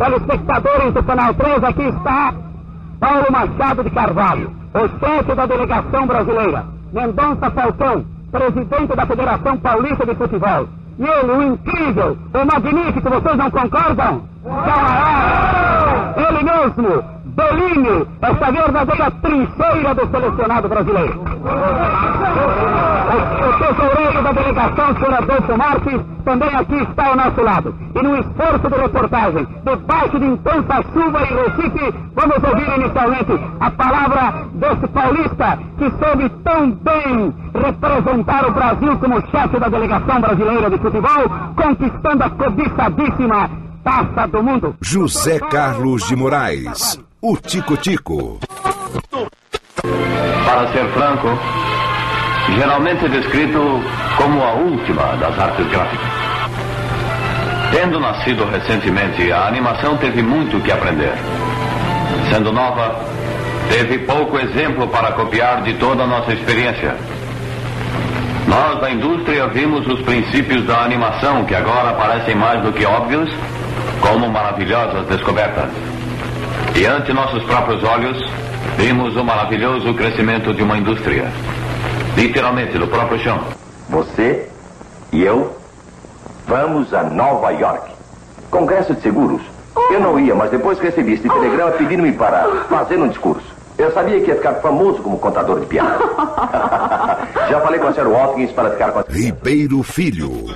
Telespectadores do Canal 3, aqui está Paulo Machado de Carvalho, o chefe da delegação brasileira. Mendonça Falcão, presidente da Federação Paulista de Futebol. E ele, o incrível, o magnífico, vocês não concordam? Camarada! Ele mesmo, Bellini, essa verdadeira trincheira do selecionado brasileiro. O, o da delegação, senhor Adolfo Marques, também aqui está ao nosso lado. E no esforço de reportagem, debaixo de intensa chuva em Recife, vamos ouvir inicialmente a palavra desse paulista que soube tão bem representar o Brasil como chefe da delegação brasileira de futebol, conquistando a cobiçadíssima taça do mundo. José Carlos de Moraes, o Tico Tico. Para ser franco, geralmente descrito como a última das artes gráficas. Tendo nascido recentemente, a animação teve muito que aprender. Sendo nova, teve pouco exemplo para copiar de toda a nossa experiência. Nós da indústria vimos os princípios da animação que agora parecem mais do que óbvios, como maravilhosas descobertas. E ante nossos próprios olhos, vimos o maravilhoso crescimento de uma indústria. Literalmente, do próprio chão. Você e eu vamos a Nova York. Congresso de Seguros. Eu não ia, mas depois recebi este telegrama pedindo-me para fazer um discurso. Eu sabia que ia ficar famoso como contador de piada. Já falei com a Sarah Watkins para ficar com a... Ribeiro Filho.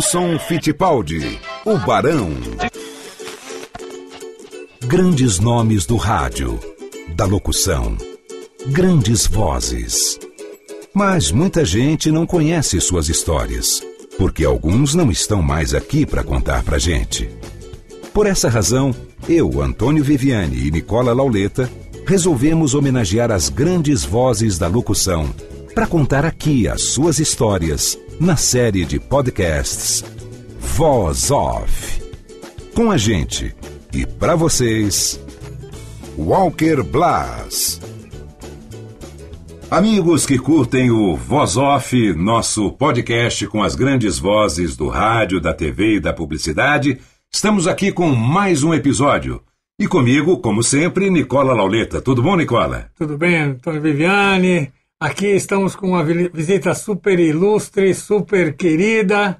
Wilson Fittipaldi, o Barão. Grandes nomes do rádio, da locução, grandes vozes. Mas muita gente não conhece suas histórias, porque alguns não estão mais aqui para contar pra gente. Por essa razão, eu, Antônio Viviane e Nicola Lauleta resolvemos homenagear as grandes vozes da locução para contar aqui as suas histórias na série de podcasts Voz Off. Com a gente e para vocês, Walker Blas. Amigos que curtem o Voz Off, nosso podcast com as grandes vozes do rádio, da TV e da publicidade, estamos aqui com mais um episódio. E comigo, como sempre, Nicola Lauleta. Tudo bom, Nicola? Tudo bem, Antônio Viviane? Aqui estamos com uma vi- visita super ilustre, super querida.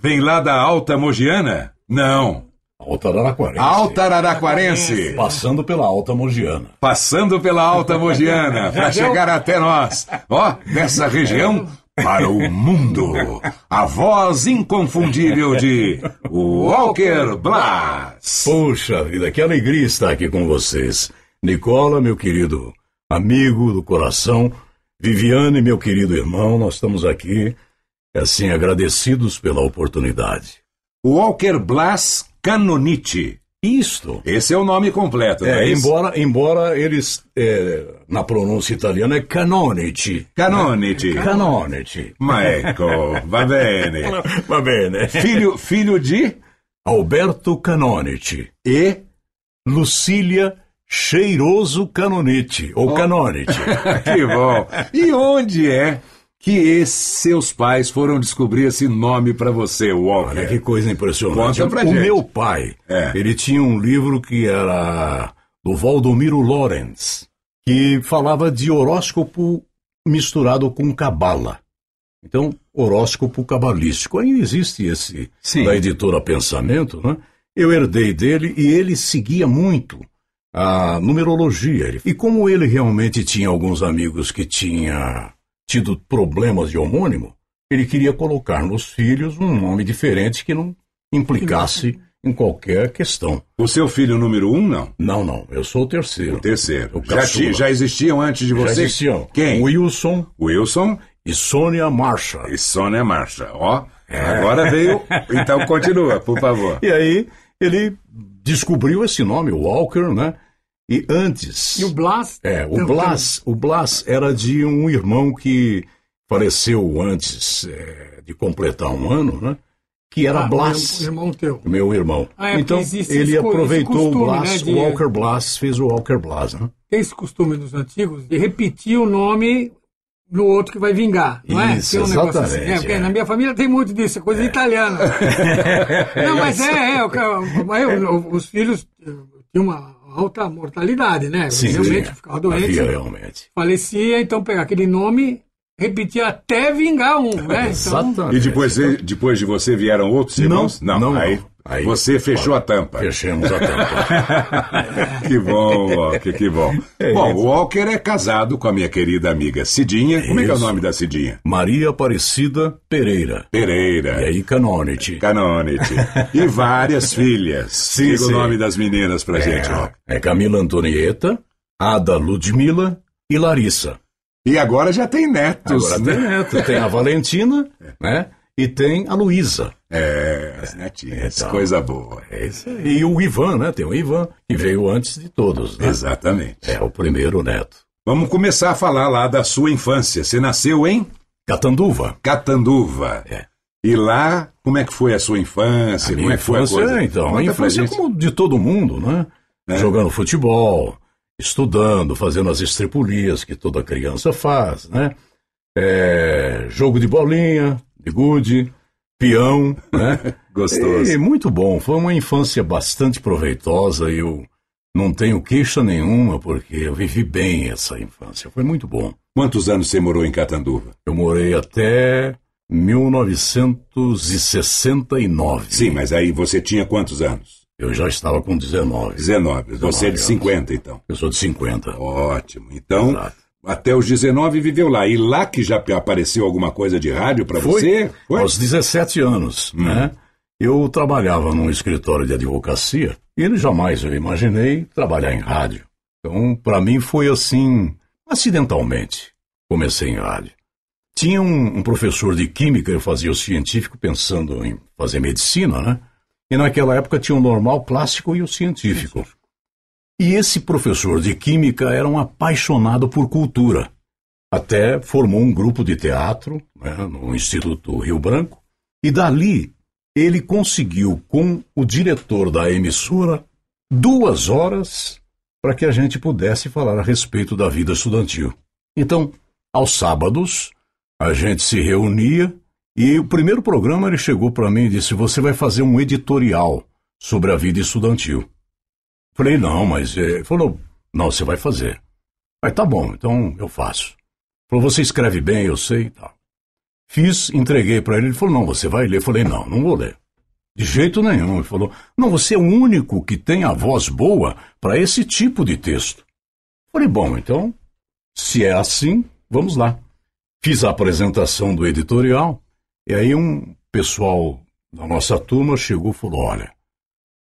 Vem lá da Alta Mogiana? Não. Alta Araraquarense. Alta Araraquarense. Passando pela Alta Mogiana. Passando pela Alta Mogiana para chegar até nós. Ó, dessa região para o mundo. A voz inconfundível de Walker Blas. Puxa vida, que alegria estar aqui com vocês. Nicola, meu querido amigo do coração, Viviane, meu querido irmão, nós estamos aqui, assim, agradecidos pela oportunidade. Walker Blas Canonite. Isto. Esse é o nome completo, É, é embora, embora eles, é, na pronúncia italiana, é Canonici. Canonite. Canonici. Ma ecco, va bene. Va bene. Filho, filho de Alberto Canonici e Lucília Cheiroso Canonite, ou Canonite. que bom. E onde é que esses seus pais foram descobrir esse nome para você, Walker? Olha que coisa impressionante. Conta pra o gente. meu pai, É. ele tinha um livro que era do Valdomiro Lorenz, que falava de horóscopo misturado com cabala. Então, horóscopo cabalístico. Ainda existe esse Sim. da editora Pensamento, né? Eu herdei dele e ele seguia muito a numerologia. E como ele realmente tinha alguns amigos que tinha tido problemas de homônimo, ele queria colocar nos filhos um nome diferente que não implicasse em qualquer questão. O seu filho número um, não? Não, não, eu sou o terceiro. O terceiro. O Já, ti- já existiam antes de Já você? existiam Quem? Wilson Wilson e Sônia Marshall. e Sônia Marcha. Ó, agora veio. Então continua, por favor. E aí ele descobriu esse nome, Walker, né? E antes. E o Blas? É, o Blas, o Blas era de um irmão que faleceu antes é, de completar um ano, né? Que era Ah, Blas, o irmão teu. meu irmão. Ah, é, então ele aproveitou costume, o Blas, né, de- Walker Blas, fez o Walker Blas, né? Tem esse costume dos antigos de repetir o nome do outro que vai vingar, não é? Isso, Tem um negócio exatamente, assim. É, porque é. Na minha família tem muito disso, é coisa italiana. não, mas é, é, mas eu- os filhos eh, tinham uma alta mortalidade, né? Sim, realmente sim. ficava doente, Havia realmente. falecia, então pegar aquele nome, repetir até vingar um, né? Então, Exatamente. E depois, de- depois de você vieram outros Não, irmãos? não, aí, não. Aí- você fechou a tampa. Fechamos a tampa. Que bom, Walker, que bom. É bom, o Walker é casado com a minha querida amiga Cidinha. Como é que é o nome da Cidinha? Maria Aparecida Pereira. Pereira. E aí, Canonite. Canonite. E várias filhas. Sim, Diga o nome das meninas pra gente, Walker. É, é Camila Antonieta, Ada Ludmila e Larissa. E agora já tem netos, Agora né? tem neto, tem a Valentina, né? E tem a Luísa. É, as netinhas. Então. Coisa boa. É isso aí. E o Ivan, né? Tem o Ivan, que veio antes de todos, né? Exatamente. É o primeiro neto. Vamos começar a falar lá da sua infância. Você nasceu em Catanduva. Catanduva. É. E lá, como é que foi a sua infância? A como é que foi a infância, coisa? então, a Conta pra infância é como de todo mundo, né? É. Jogando futebol, estudando, fazendo as estripulias que toda criança faz, né? É, jogo de bolinha, gude, peão, né? Gostoso. E muito bom. Foi uma infância bastante proveitosa e eu não tenho queixa nenhuma porque eu vivi bem essa infância. Foi muito bom. Quantos anos você morou em Catanduva? Eu morei até 1969. Sim, mas aí você tinha quantos anos? Eu já estava com 19. 19. Você é de 19 50, então. Eu sou de 50. Ótimo. Então, Exato. Até os 19 viveu lá. E lá que já apareceu alguma coisa de rádio Foi, você? Foi? Hum. aos 17 anos, né? Eu trabalhava num escritório de advocacia e ele jamais eu imaginei trabalhar em rádio. Então, para mim foi assim, acidentalmente, comecei em rádio. Tinha um, um professor de química, eu fazia o científico pensando em fazer medicina, né? E naquela época tinha o normal, clássico e o científico. E esse professor de química era um apaixonado por cultura. Até formou um grupo de teatro né, no Instituto Rio Branco. E dali ele conseguiu, com o diretor da emissora, duas horas para que a gente pudesse falar a respeito da vida estudantil. Então, aos sábados, a gente se reunia e o primeiro programa ele chegou para mim e disse: Você vai fazer um editorial sobre a vida estudantil. Falei: Não, mas. eh, Ele falou: Não, você vai fazer. Mas tá bom, então eu faço. Falou: Você escreve bem, eu sei e tal. Fiz, entreguei para ele. Ele falou: Não, você vai ler. Eu falei: Não, não vou ler. De jeito nenhum. Ele falou: Não, você é o único que tem a voz boa para esse tipo de texto. Falei: Bom, então, se é assim, vamos lá. Fiz a apresentação do editorial. E aí um pessoal da nossa turma chegou e falou: Olha,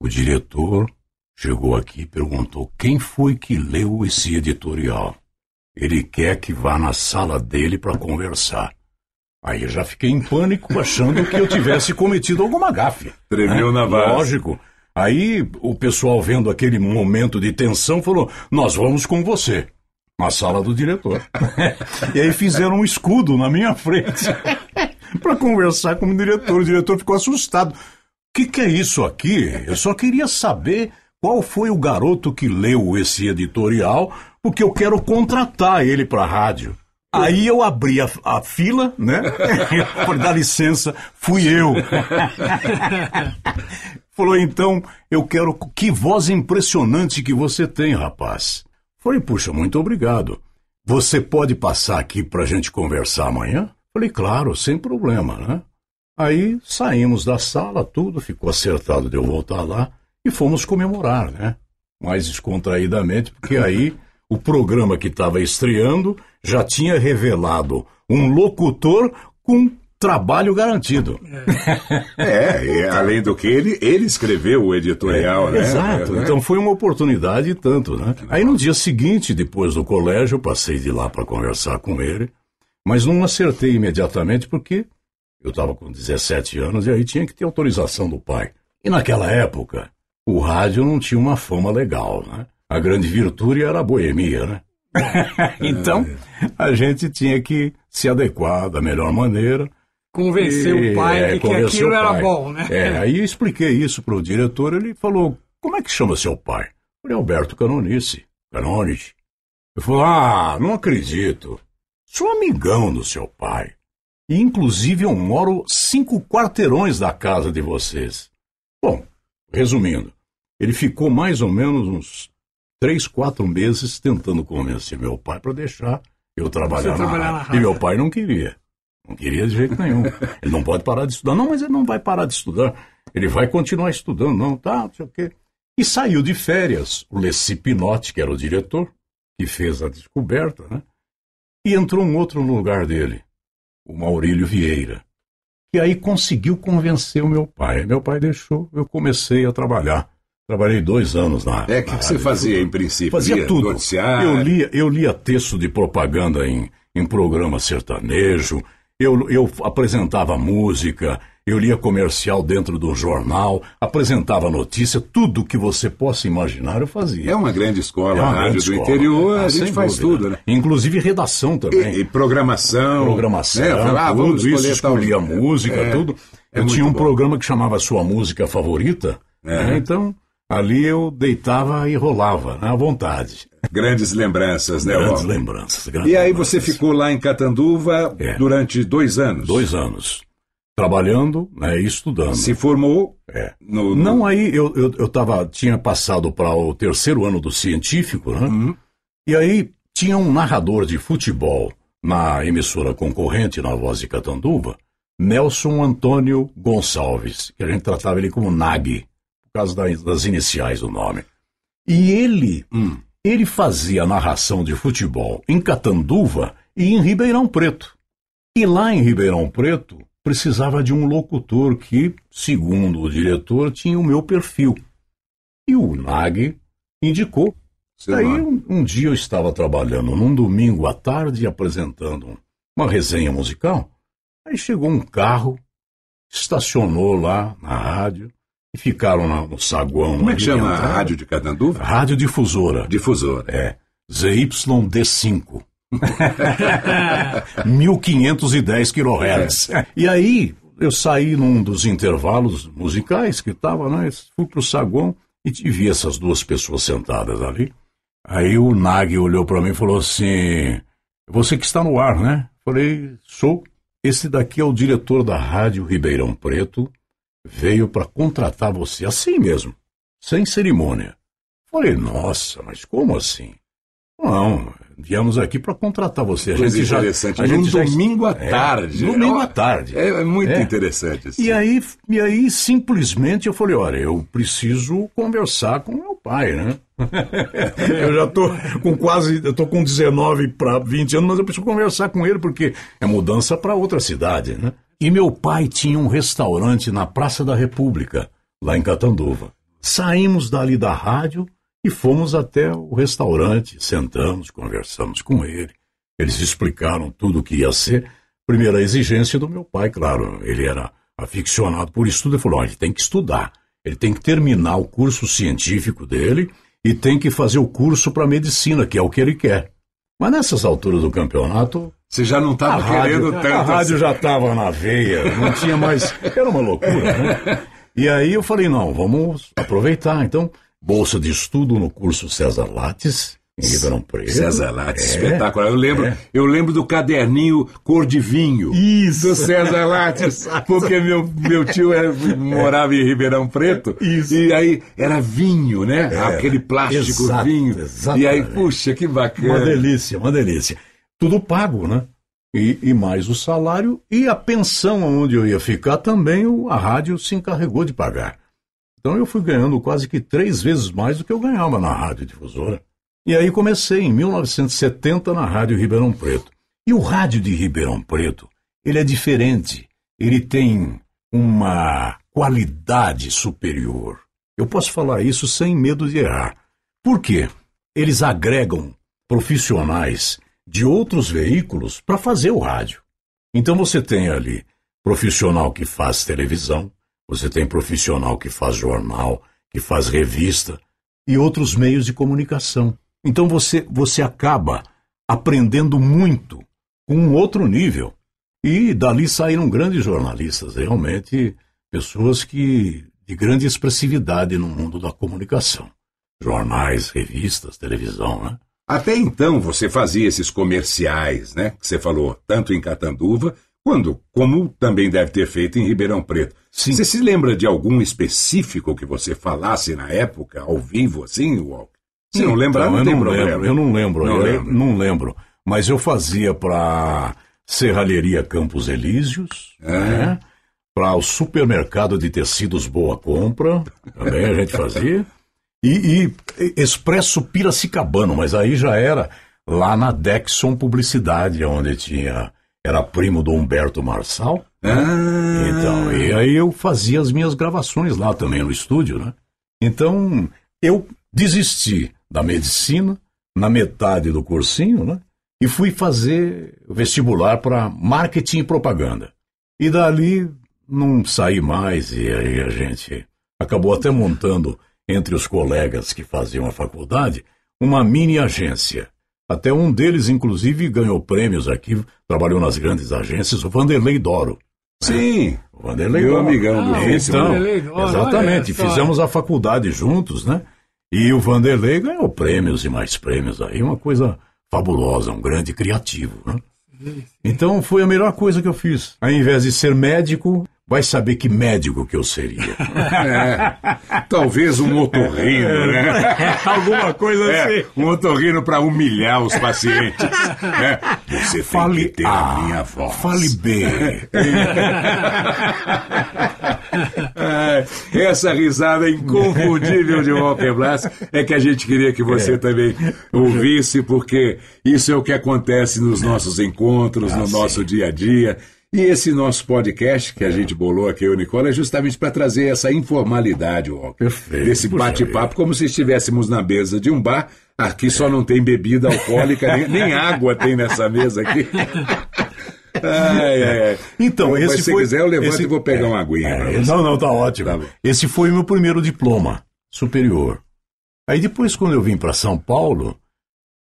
o diretor chegou aqui e perguntou quem foi que leu esse editorial. Ele quer que vá na sala dele para conversar. Aí eu já fiquei em pânico, achando que eu tivesse cometido alguma gafe. Tremeu na base. Lógico. Aí o pessoal, vendo aquele momento de tensão, falou: Nós vamos com você. Na sala do diretor. e aí fizeram um escudo na minha frente para conversar com o diretor. O diretor ficou assustado. O que, que é isso aqui? Eu só queria saber qual foi o garoto que leu esse editorial, porque eu quero contratar ele para a rádio. Aí eu abri a, a fila, né? Por dar licença, fui eu. Falou, então, eu quero. Que voz impressionante que você tem, rapaz. Falei, puxa, muito obrigado. Você pode passar aqui pra gente conversar amanhã? Falei, claro, sem problema, né? Aí saímos da sala, tudo, ficou acertado de eu voltar lá e fomos comemorar, né? Mais descontraídamente, porque aí o programa que estava estreando já tinha revelado um locutor com trabalho garantido. É, e além do que ele, ele escreveu o editorial, né? Exato. É, Então foi uma oportunidade e tanto, né? Aí no dia seguinte, depois do colégio, eu passei de lá para conversar com ele, mas não acertei imediatamente porque eu estava com 17 anos e aí tinha que ter autorização do pai. E naquela época, o rádio não tinha uma fama legal, né? A grande virtude era a boemia, né? então, a gente tinha que se adequar da melhor maneira. Convencer E, o pai é, de que aquilo era bom, né? É, aí eu expliquei isso para o diretor, ele falou, como é que chama seu pai? Eu falei, Alberto Canonice, Canonice. Ele falou, ah, não acredito. Sou amigão do seu pai. E, inclusive, eu moro cinco quarteirões da casa de vocês. Bom, resumindo, ele ficou mais ou menos uns três, quatro meses tentando convencer meu pai para deixar eu trabalhar, na, trabalhar na rádio. E meu pai não queria. Não queria de jeito nenhum. Ele não pode parar de estudar. Não, mas ele não vai parar de estudar. Ele vai continuar estudando, não, tá, não sei o quê. E saiu de férias o Leci Pinotti, que era o diretor, que fez a descoberta, né? E entrou um outro no lugar dele, o Maurílio Vieira, que aí conseguiu convencer o meu pai. Meu pai deixou, eu comecei a trabalhar. Trabalhei dois anos na É, o que que você fazia em princípio? Fazia Lia tudo. Noticiário? Eu lia, eu lia texto de propaganda em, em programa sertanejo, eu, eu apresentava música, eu lia comercial dentro do jornal, apresentava notícia, tudo que você possa imaginar eu fazia. É uma grande escola, É uma a rádio grande do escola. interior, Ah, a gente faz dúvida. tudo, né? Inclusive redação também. E, e programação. programação, né? Ah, tudo isso, escolher tal- escolhia música, É, tudo. é eu tinha um bom. programa que chamava Sua Música Favorita, É. né? então ali eu deitava e rolava, né, à vontade. Grandes lembranças, né? Grandes Bob? lembranças. grandes E aí lembranças. você ficou lá em Catanduva É. durante dois anos. Dois anos. Trabalhando né, e estudando. Se formou É. no, no- Não, aí eu, eu, eu tava, tinha passado para o terceiro ano do científico, né? Uhum. E aí tinha um narrador de futebol na emissora concorrente, na Voz de Catanduva, Nelson Antônio Gonçalves, que a gente tratava ele como Nag, causa das, das iniciais do nome. E ele, Hum. ele fazia narração de futebol em Catanduva e em Ribeirão Preto. E lá em Ribeirão Preto precisava de um locutor que, segundo o diretor, tinha o meu perfil. E o Nag indicou. Seu Daí um, um dia eu estava trabalhando num domingo à tarde apresentando um- uma resenha musical. Aí chegou um carro, estacionou lá na rádio e ficaram no saguão. Como é que chama a rádio de Catanduva? Radiodifusora. Difusora. É. ZYD5. 1510 kHz. E aí, eu saí num dos intervalos musicais que estava, né? Fui pro saguão e te- vi essas duas pessoas sentadas ali. Aí o Nag olhou para mim e falou assim: Você que está no ar, né? Falei: Sou. Esse daqui é o diretor da Rádio Ribeirão Preto. Veio para contratar você assim mesmo, sem cerimônia. Falei: Nossa, mas como assim? Não, viemos aqui para contratar você. A Coisa gente já, interessante. a Num gente já- domingo à É, tarde. Domingo Ó, à tarde. É, é muito É. interessante. assim. E aí, e aí, simplesmente, eu falei, olha, eu preciso conversar com meu pai, né? eu já tô com quase, eu tô com 19 para 20 anos, mas eu preciso conversar com ele, porque é mudança para outra cidade, né? E meu pai tinha um restaurante na Praça da República, lá em Catanduva. Saímos dali da rádio e fomos até o restaurante, sentamos, conversamos com ele. Eles explicaram tudo o que ia ser. Primeira exigência do meu pai, claro, ele era aficionado por estudo, ele falou: "Olha, ele tem que estudar, ele tem que terminar o curso científico dele e tem que fazer o curso para medicina, que é o que ele quer. Mas nessas alturas do campeonato, Você já não estava querendo rádio, tanto. a rádio assim. já estava na veia, não tinha mais. Era uma loucura, né? E aí eu falei: não, vamos aproveitar. Então, bolsa de estudo no curso César Lattes, em Ribeirão Preto. César Lattes, É, espetacular. Eu lembro, é. eu lembro do caderninho cor de vinho. Isso. Do César Lattes, porque meu, meu tio era- morava em Ribeirão Preto. Isso. E aí era vinho, né? Aquele plástico exato, vinho. E aí, puxa, que Uma bacana. delícia, uma delícia. Tudo pago, né? E, e mais o salário e a pensão onde eu ia ficar também o- a rádio se encarregou de pagar. Então eu fui ganhando quase que três vezes mais do que eu ganhava na rádio difusora. E aí comecei em 1970 na Rádio Ribeirão Preto. E o rádio de Ribeirão Preto, ele é diferente. Ele tem uma qualidade superior. Eu posso falar isso sem medo de errar. Por quê? Eles agregam profissionais de outros veículos para fazer o rádio. Então você tem ali profissional que faz televisão, você tem profissional que faz jornal, que faz revista e outros meios de comunicação. Então você, você acaba aprendendo muito com um outro nível. E dali saíram grandes jornalistas, realmente pessoas que de grande expressividade no mundo da comunicação. Jornais, revistas, televisão, né? Até então você fazia esses comerciais, né? Que você falou, tanto em Catanduva, quando, como também deve ter feito em Ribeirão Preto. Sim. Você se lembra de algum específico que você falasse na época, ao vivo, assim, Walker? Se não lembrar, não Então, eu tem não problema. Lembro, eu não lembro, Não eu lembro. não lembro. Mas eu fazia para Serralheria Campos Elíseos, né? para o supermercado de tecidos Boa Compra, também a gente fazia. E, e Expresso Piracicabano, mas aí já era lá na Dexon Publicidade, onde tinha. Era primo do Humberto Marçal. Ah, Então, e aí eu fazia as minhas gravações lá também no estúdio, né? Então, eu desisti da medicina na metade do cursinho, né? E fui fazer vestibular para marketing e propaganda. E dali não saí mais e aí a gente acabou até montando entre os colegas que faziam a faculdade uma mini agência. Até um deles, inclusive, ganhou prêmios aqui, trabalhou nas grandes agências, o Vanderlei Doro. sim. O Vanderlei Meu Doro. amigão do Ah. Então, Vanderlei Doro, exatamente, fizemos a faculdade juntos, né? E o Vanderlei ganhou prêmios e mais prêmios aí, uma coisa fabulosa, um grande criativo, né? Então foi a melhor coisa que eu fiz. Ao invés de ser médico, vai saber que médico que eu seria. É, talvez um otorrino, né? Alguma coisa É, um otorrino para humilhar os pacientes. É, você tem Fale que ter A, a minha voz. fale B. É, essa risada inconfundível de Walker Blas é que a gente queria que você também ouvisse, porque isso é o que acontece nos nossos encontros, no nosso dia a dia. E esse nosso podcast que a gente bolou aqui, o Nicola, é justamente para trazer essa informalidade, Walker. Perfeito. Desse bate-papo, como se estivéssemos na mesa de um bar. Aqui só não tem bebida alcoólica, nem, nem água tem nessa mesa aqui. Ai, ai, ai. Então, Mas esse se foi, quiser, eu levanto esse- e vou pegar é, uma aguinha é. Não, não, tá ótimo. Tá esse foi o meu primeiro diploma superior. Aí depois, quando eu vim para São Paulo,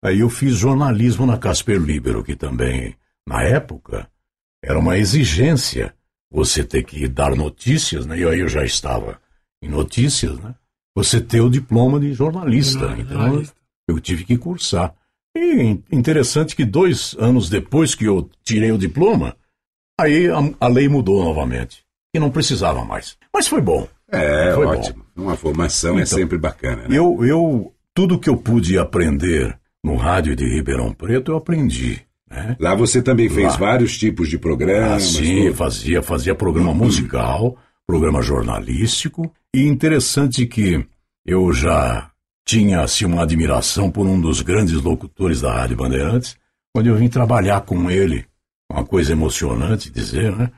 aí eu fiz jornalismo na Casper Libero, que também, na época, era uma exigência você ter que dar notícias, né? E aí eu já estava em notícias, né? Você ter o diploma de jornalista. Jornalista. Então, eu tive que cursar. E interessante que dois anos depois que eu tirei o diploma, aí a, a lei mudou novamente. E não precisava mais. Mas foi bom. É, Foi ótimo. Uma formação é Então, sempre bacana, né? Eu, eu, tudo que eu pude aprender no rádio de Ribeirão Preto, eu aprendi. Né? Lá você também fez Lá. vários tipos de programas. Assim, tudo. fazia, fazia programa musical, programa jornalístico. E interessante que eu já tinha assim, uma admiração por um dos grandes locutores da Rádio Bandeirantes, quando eu vim trabalhar com ele. Uma coisa emocionante dizer, né?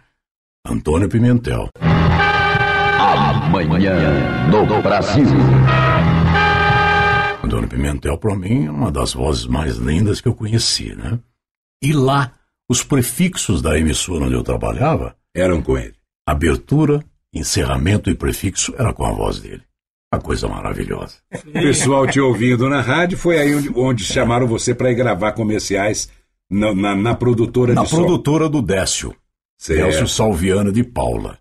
Antônio Pimentel. Amanhã no Brasil. Antônio Pimentel, para mim, é uma das vozes mais lindas que eu conheci, né? E lá, os prefixos da emissora onde eu trabalhava, Eram com ele. abertura, encerramento e prefixo, era com a voz dele. Uma coisa maravilhosa. O pessoal te ouvindo na rádio, foi aí onde, onde chamaram você para ir gravar comerciais na, na, na produtora Na de produtora do Décio, Certo. Décio Salviano de Paula.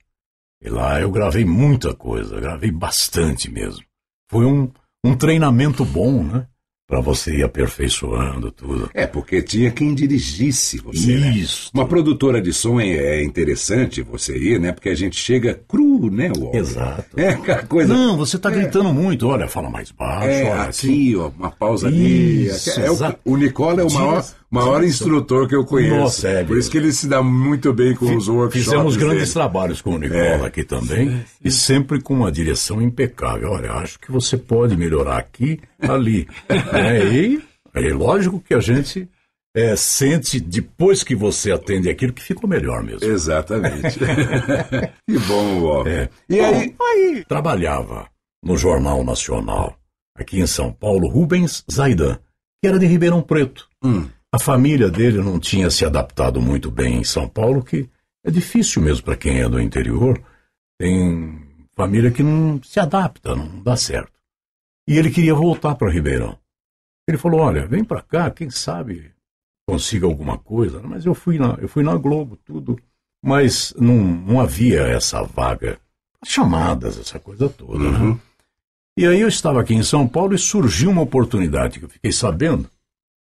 E lá eu gravei muita coisa, gravei bastante mesmo. Foi um, um treinamento bom, né? Para você ir aperfeiçoando tudo. É, porque tinha quem dirigisse você. né? Isso. Uma produtora de som é, é interessante você ir, né? Porque a gente chega cru, né, Walter? Exato. É coisa. Não, você tá gritando muito. Olha, fala mais baixo. É, olha, aqui, ó, uma pausa ali. Isso, É, o, exato. o Nicola é o maior, maior instrutor que eu conheço. Nossa, é, Por isso que ele se dá muito bem com os workshops. Fizemos grandes dele. trabalhos com o Nicola É. aqui também, e sempre com uma direção impecável. Olha, acho que você pode melhorar aqui, ali. né? E é lógico que a gente é, sente, depois que você atende aquilo, que ficou melhor mesmo. Exatamente. que bom, Walter. É. E aí, aí trabalhava no Jornal Nacional, aqui em São Paulo, Rubens Zaidan, que era de Ribeirão Preto. Hum. A família dele não tinha se adaptado muito bem em São Paulo, que é difícil mesmo para quem é do interior. Tem família que não se adapta, não dá certo. E ele queria voltar para Ribeirão. Ele falou: Olha, vem para cá, quem sabe consiga alguma coisa. Mas eu fui na, eu fui na Globo, tudo. Mas não, não havia essa vaga, chamadas, essa coisa toda. Né? E aí eu estava aqui em São Paulo e surgiu uma oportunidade que eu fiquei sabendo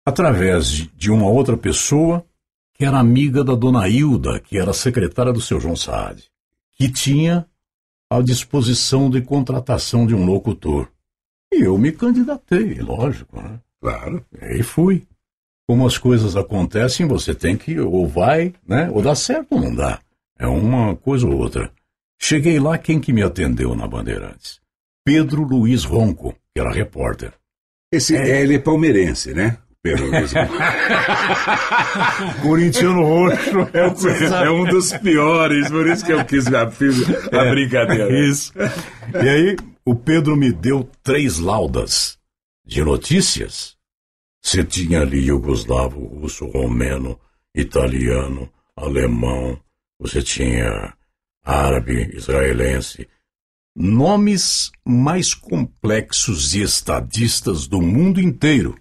através de, de uma outra pessoa que era amiga da dona Hilda, que era secretária do seu João Saad, que tinha à disposição de contratação de um locutor. E eu me candidatei, lógico, né? Claro. E fui. Como as coisas acontecem, você tem que ou vai, né? Ou dá certo ou não dá. É uma coisa ou outra. Cheguei lá, quem que me atendeu na Bandeirantes? Pedro Luiz Ronco, que era repórter. Esse, Ele é palmeirense, né? Pedro Luiz. Corintiano roxo. É, é um dos piores, por isso que eu quis a, a brincadeira. Isso. E aí, o Pedro me deu três laudas de notícias. Você tinha ali Yugoslavo, russo, romeno, italiano, alemão, você tinha árabe, israelense. Nomes mais complexos e estadistas do mundo inteiro.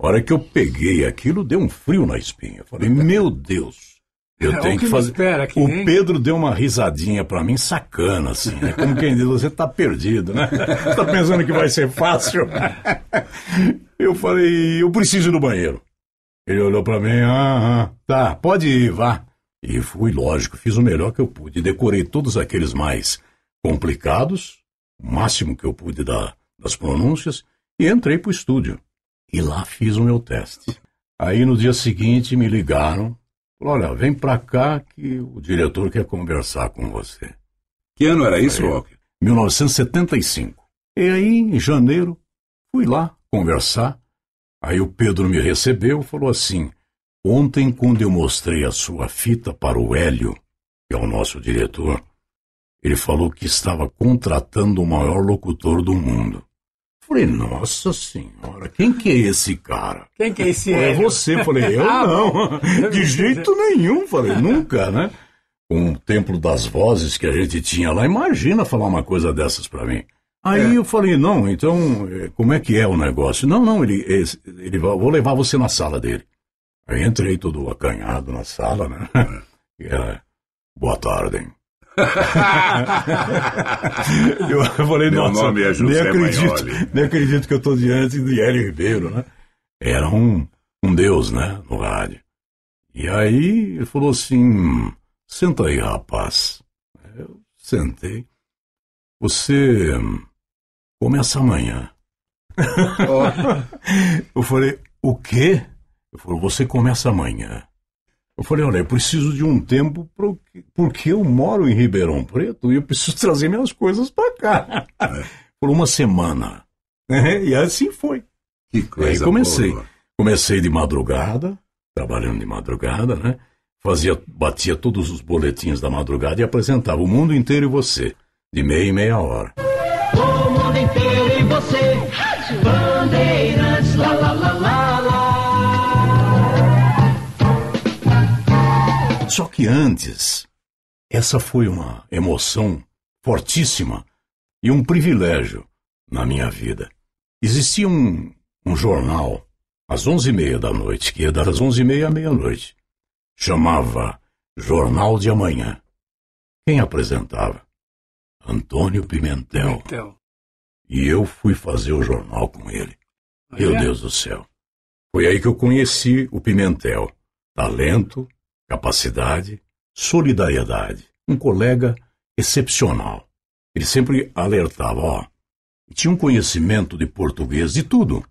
A hora que eu peguei aquilo, deu um frio na espinha. Falei, meu Deus, eu É, o tenho que que fazer. espera aqui, o hein? Pedro deu uma risadinha pra mim, sacana, assim. É como quem diz, você tá perdido, né? tá pensando que vai ser fácil? eu falei, eu preciso ir no banheiro. Ele olhou pra mim, ah, ah, tá, pode ir, vá. E fui, lógico, fiz o melhor que eu pude. Decorei todos aqueles mais complicados, o máximo que eu pude da, das pronúncias, e entrei pro estúdio. E lá fiz o meu teste. Aí no dia seguinte me ligaram, falaram, olha, vem pra cá que o diretor quer conversar com você. Que ano era isso. Walker? 1975. E aí, em janeiro, fui lá conversar. Aí o Pedro me recebeu e falou assim: Ontem, quando eu mostrei a sua fita para o Hélio, que é o nosso diretor, ele falou que estava contratando o maior locutor do mundo. Falei, nossa senhora, quem que é esse cara? Quem que é esse É você, falei, eu Ah, não, de jeito nenhum, falei, nunca, né? Com o templo das vozes que a gente tinha lá, imagina falar uma coisa dessas pra mim. Aí eu falei, não, então, eh, como é que é o negócio? Não, não, ele, esse- ele vai, vou levar você na sala dele. Aí entrei todo acanhado na sala, né? E era, boa tarde. hein?" eu falei, Meu nossa, nome é nem José acredito, Maioli. nem acredito que eu estou diante de Hélio Ribeiro, né? Era um, um deus, né, no rádio. E aí ele falou assim, senta aí, rapaz. Eu sentei. Você começa amanhã. eu falei, o quê? Ele falou, você começa amanhã. Eu falei, olha, eu preciso de um tempo porque eu moro em Ribeirão Preto e eu preciso trazer minhas coisas para cá. Por uma semana. E assim foi. Que coisa aí comecei. boa. Comecei de madrugada, trabalhando de madrugada, né? Fazia, batia todos os boletins da madrugada e apresentava o mundo inteiro e você, de meia e meia hora. Só que antes, essa foi uma emoção fortíssima e um privilégio na minha vida. Existia um, um jornal às onze e meia da noite, que ia das onze e meia à meia-noite. Chamava Jornal de Amanhã. Quem apresentava? Antônio Pimentel. Então, E eu fui fazer o jornal com ele. Meu. Deus do céu. Foi aí que eu conheci o Pimentel. Talento, capacidade, solidariedade. Um colega excepcional. Ele sempre alertava, ó, tinha um conhecimento de português de tudo.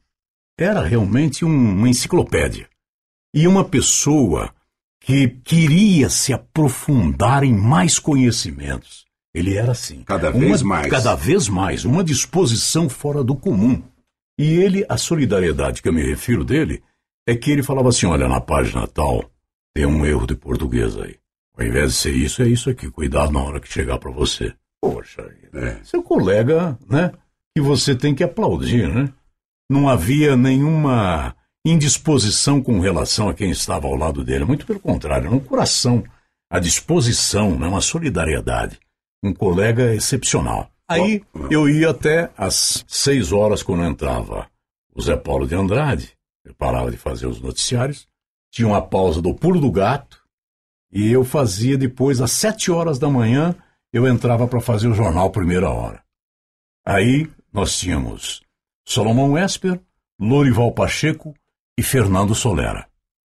Era realmente um- uma enciclopédia. E uma pessoa que queria se aprofundar em mais conhecimentos. Ele era assim. Cada Uma- vez mais. Cada vez mais. Uma disposição fora do comum. E ele, a solidariedade que eu me refiro dele, é que ele falava assim: olha, na página tal, tem um erro de português aí. Ao invés de ser isso, é isso aqui. Cuidado na hora que chegar para você. Poxa, É. seu colega, né? Que você tem que aplaudir, né? Não havia nenhuma indisposição com relação a quem estava ao lado dele. Muito pelo contrário, era um coração, a disposição, né? uma solidariedade. Um colega excepcional. Aí eu ia até às seis horas quando entrava o Zé Paulo de Andrade. Eu parava de fazer os noticiários. Tinha uma pausa do pulo do gato. E eu fazia depois, às sete horas da manhã, eu entrava para fazer o jornal Primeira Hora. Aí nós tínhamos Solomão Esper, Lorival Pacheco e Fernando Solera.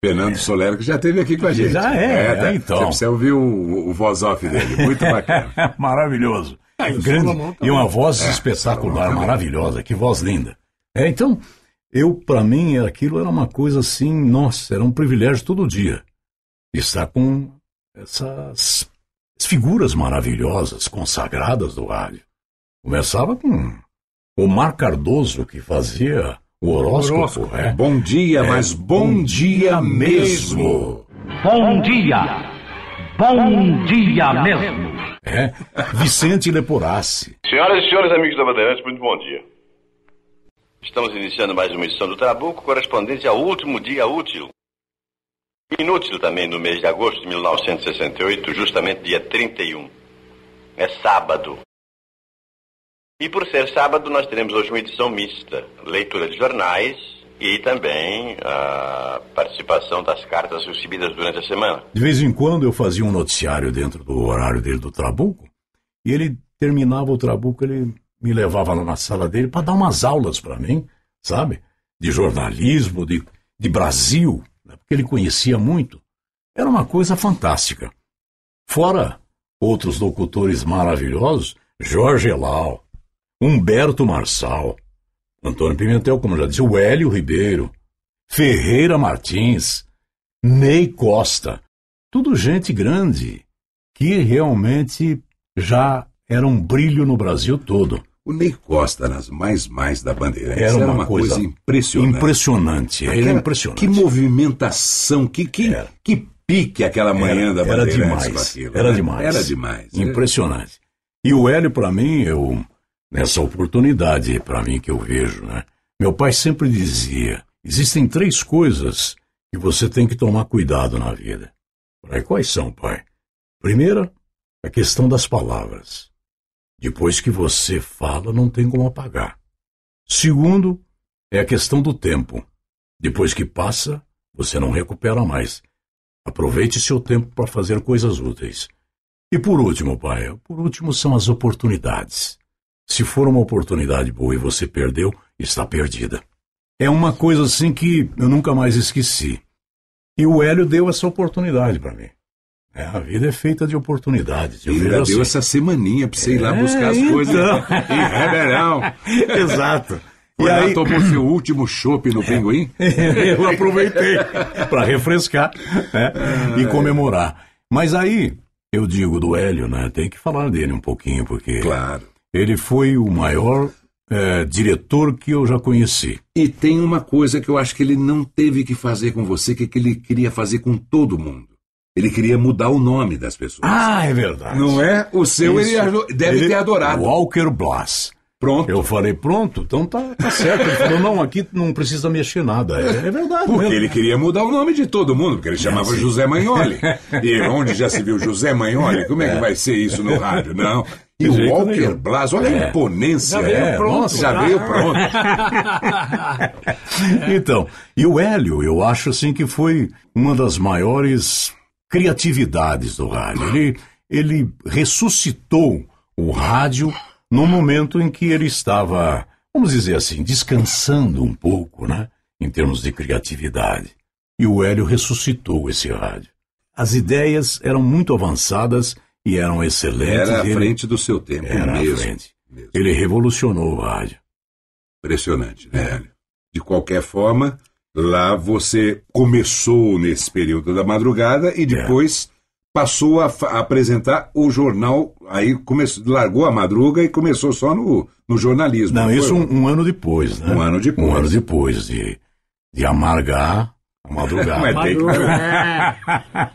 Fernando Solero, que já esteve aqui com a gente. Já é, tá. é, então. Você ouvir o, o voz off dele. Muito bacana. Maravilhoso. É, e o Grande, e uma voz espetacular, maravilhosa, que voz linda. É, então, eu, para mim, aquilo era uma coisa assim, nossa, era um privilégio todo dia. Estar com essas figuras maravilhosas, consagradas do rádio. Começava com o Mar Cardoso, que fazia o horóscopo. Horóscopo. é. Bom dia, mas bom dia mesmo. Bom dia! Bom dia mesmo! É. Vicente Leporassi. Senhoras e senhores amigos da Bandeirantes, muito bom dia. Estamos iniciando mais uma edição do Trabuco, correspondente ao último dia útil. Inútil também no mês de agosto de 1968, justamente dia 31. É sábado. E por ser sábado, nós teremos hoje uma edição mista: leitura de jornais e também a participação das cartas recebidas durante a semana. De vez em quando eu fazia um noticiário dentro do horário dele do Trabuco, e ele terminava o Trabuco, ele me levava lá na sala dele para dar umas aulas para mim, sabe? De jornalismo, de, de Brasil, né? porque ele conhecia muito. Era uma coisa fantástica. Fora outros locutores maravilhosos, Jorge Elau, Humberto Marçal, Antônio Pimentel, como já disse, o Hélio Ribeiro, Ferreira Martins, Ney Costa, tudo gente grande que realmente já era um brilho no Brasil todo. O Ney Costa nas mais mais da Bandeirantes Era uma coisa impressionante. Impressionante, era Aquela- impressionante. Que movimentação, que, que, Era. que pique aquela manhã Era- da era Bandeirantes demais, com aquilo, era né? demais. Era demais. é. Impressionante. E o Hélio, para mim, eu nessa oportunidade para mim que eu vejo, né? Meu pai sempre dizia: existem três coisas que você tem que tomar cuidado na vida. Falei, quais são, pai? Primeira, a questão das palavras. Depois que você fala, não tem como apagar. Segundo, é a questão do tempo. Depois que passa, você não recupera mais. Aproveite seu tempo para fazer coisas úteis. E por último, pai, por último são as oportunidades. Se for uma oportunidade boa e você perdeu, está perdida. É uma coisa assim que eu nunca mais esqueci. E o Hélio deu essa oportunidade para mim. É, a vida é feita de oportunidades. Eu ainda deu assim. essa semaninha pra você ir lá É, buscar as então. coisas em Ribeirão. Exato. Foi E lá, aí, tomou seu último chopp no Pinguim? eu aproveitei para refrescar né, e comemorar. Mas aí, eu digo do Hélio, né? Tem que falar dele um pouquinho, porque Claro. ele foi o maior eh, diretor que eu já conheci. E tem uma coisa que eu acho que ele não teve que fazer com você, que, é que ele queria fazer com todo mundo. Ele queria mudar o nome das pessoas. Ah, é verdade. Não é? O seu ele Isso. deve Ele- ter adorado. Walker Blas. Pronto. Eu falei, pronto, então tá, tá certo. Ele falou, não, aqui não precisa mexer nada. É, é verdade Porque mesmo. ele queria mudar o nome de todo mundo, porque ele chamava sim. José Manholi. E onde já se viu José Manholi? Como é que vai ser isso no rádio? Não. E o Walker nenhum. Blas, olha a É. imponência. Já veio É, pronto, nossa, já já. veio pronto. Então, e o Hélio, eu acho assim que foi uma das maiores criatividades do rádio. Ele, ele ressuscitou o rádio no momento em que ele estava vamos dizer assim, descansando um pouco, né? Em termos de criatividade. E o Hélio ressuscitou esse rádio. As ideias eram muito avançadas e eram excelentes. Era à Ele- frente do seu tempo Era à mesmo. frente. Ele revolucionou o rádio. Impressionante, né, Hélio? De qualquer forma, lá você começou nesse período da madrugada É. e depois passou a, a apresentar o jornal, aí começou, largou a madruga e começou só no, no jornalismo. Não, isso um, um ano depois, né? Um ano depois. Um ano depois de, de amargar madrugada. Mas tem que-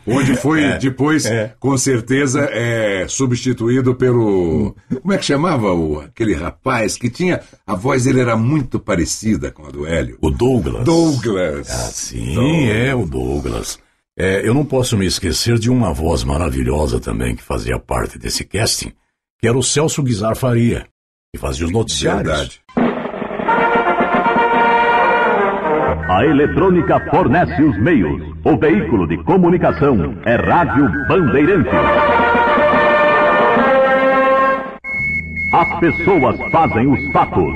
Onde foi É, depois, com certeza, é, substituído pelo. Como é que chamava o, aquele rapaz que tinha. A voz dele era muito parecida com a do Hélio. O Douglas. Douglas. Ah, sim, é o Douglas. É, eu não posso me esquecer de uma voz maravilhosa também que fazia parte desse casting, que era o Celso Guizar Faria, que fazia os noticiários. Verdade. A eletrônica fornece os meios. O veículo de comunicação é Rádio Bandeirantes. As pessoas fazem os fatos.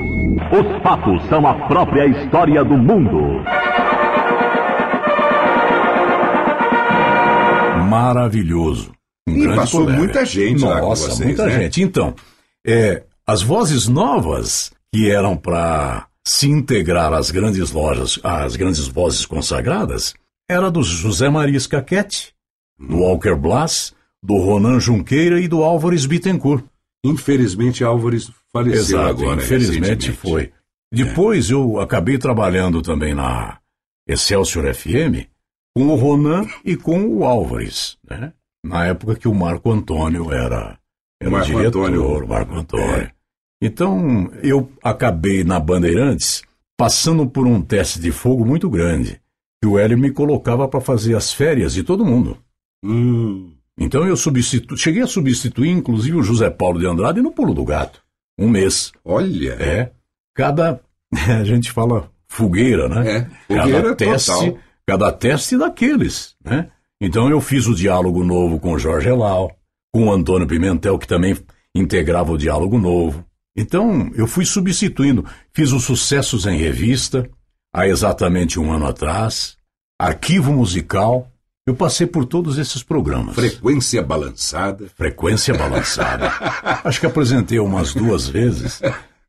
Os fatos são a própria história do mundo. Maravilhoso. Um E passou colega. muita gente Nossa, lá com vocês, muita né? gente. Então, é, as vozes novas que eram para se integrar às grandes lojas, às grandes vozes consagradas, era do José Maria Scaquete, do Walker Blas, do Ronan Junqueira e do Álvares Bittencourt. Infelizmente, Álvares faleceu Exato, agora. infelizmente foi. Depois eu acabei trabalhando também na Excelsior FM com o Ronan e com o Álvares, né? Na época que o Marco Antônio era, era Marco diretor, Antônio. Marco Antônio. Então eu acabei na Bandeirantes passando por um teste de fogo muito grande, que o Hélio me colocava para fazer as férias de todo mundo. Hum, Então eu substitu... cheguei a substituir, inclusive, o José Paulo de Andrade no Pulo do Gato. Um mês. olha. É. Cada. A gente fala fogueira, né? É, fogueira cada teste, total. cada teste daqueles, né? Então eu fiz o diálogo novo com o Jorge Elal, com o Antônio Pimentel, que também integrava o diálogo novo. Então eu fui substituindo. Fiz os sucessos em revista, há exatamente um ano atrás, arquivo musical. Eu passei por todos esses programas. Frequência balançada. Frequência balançada. Acho que apresentei umas duas vezes.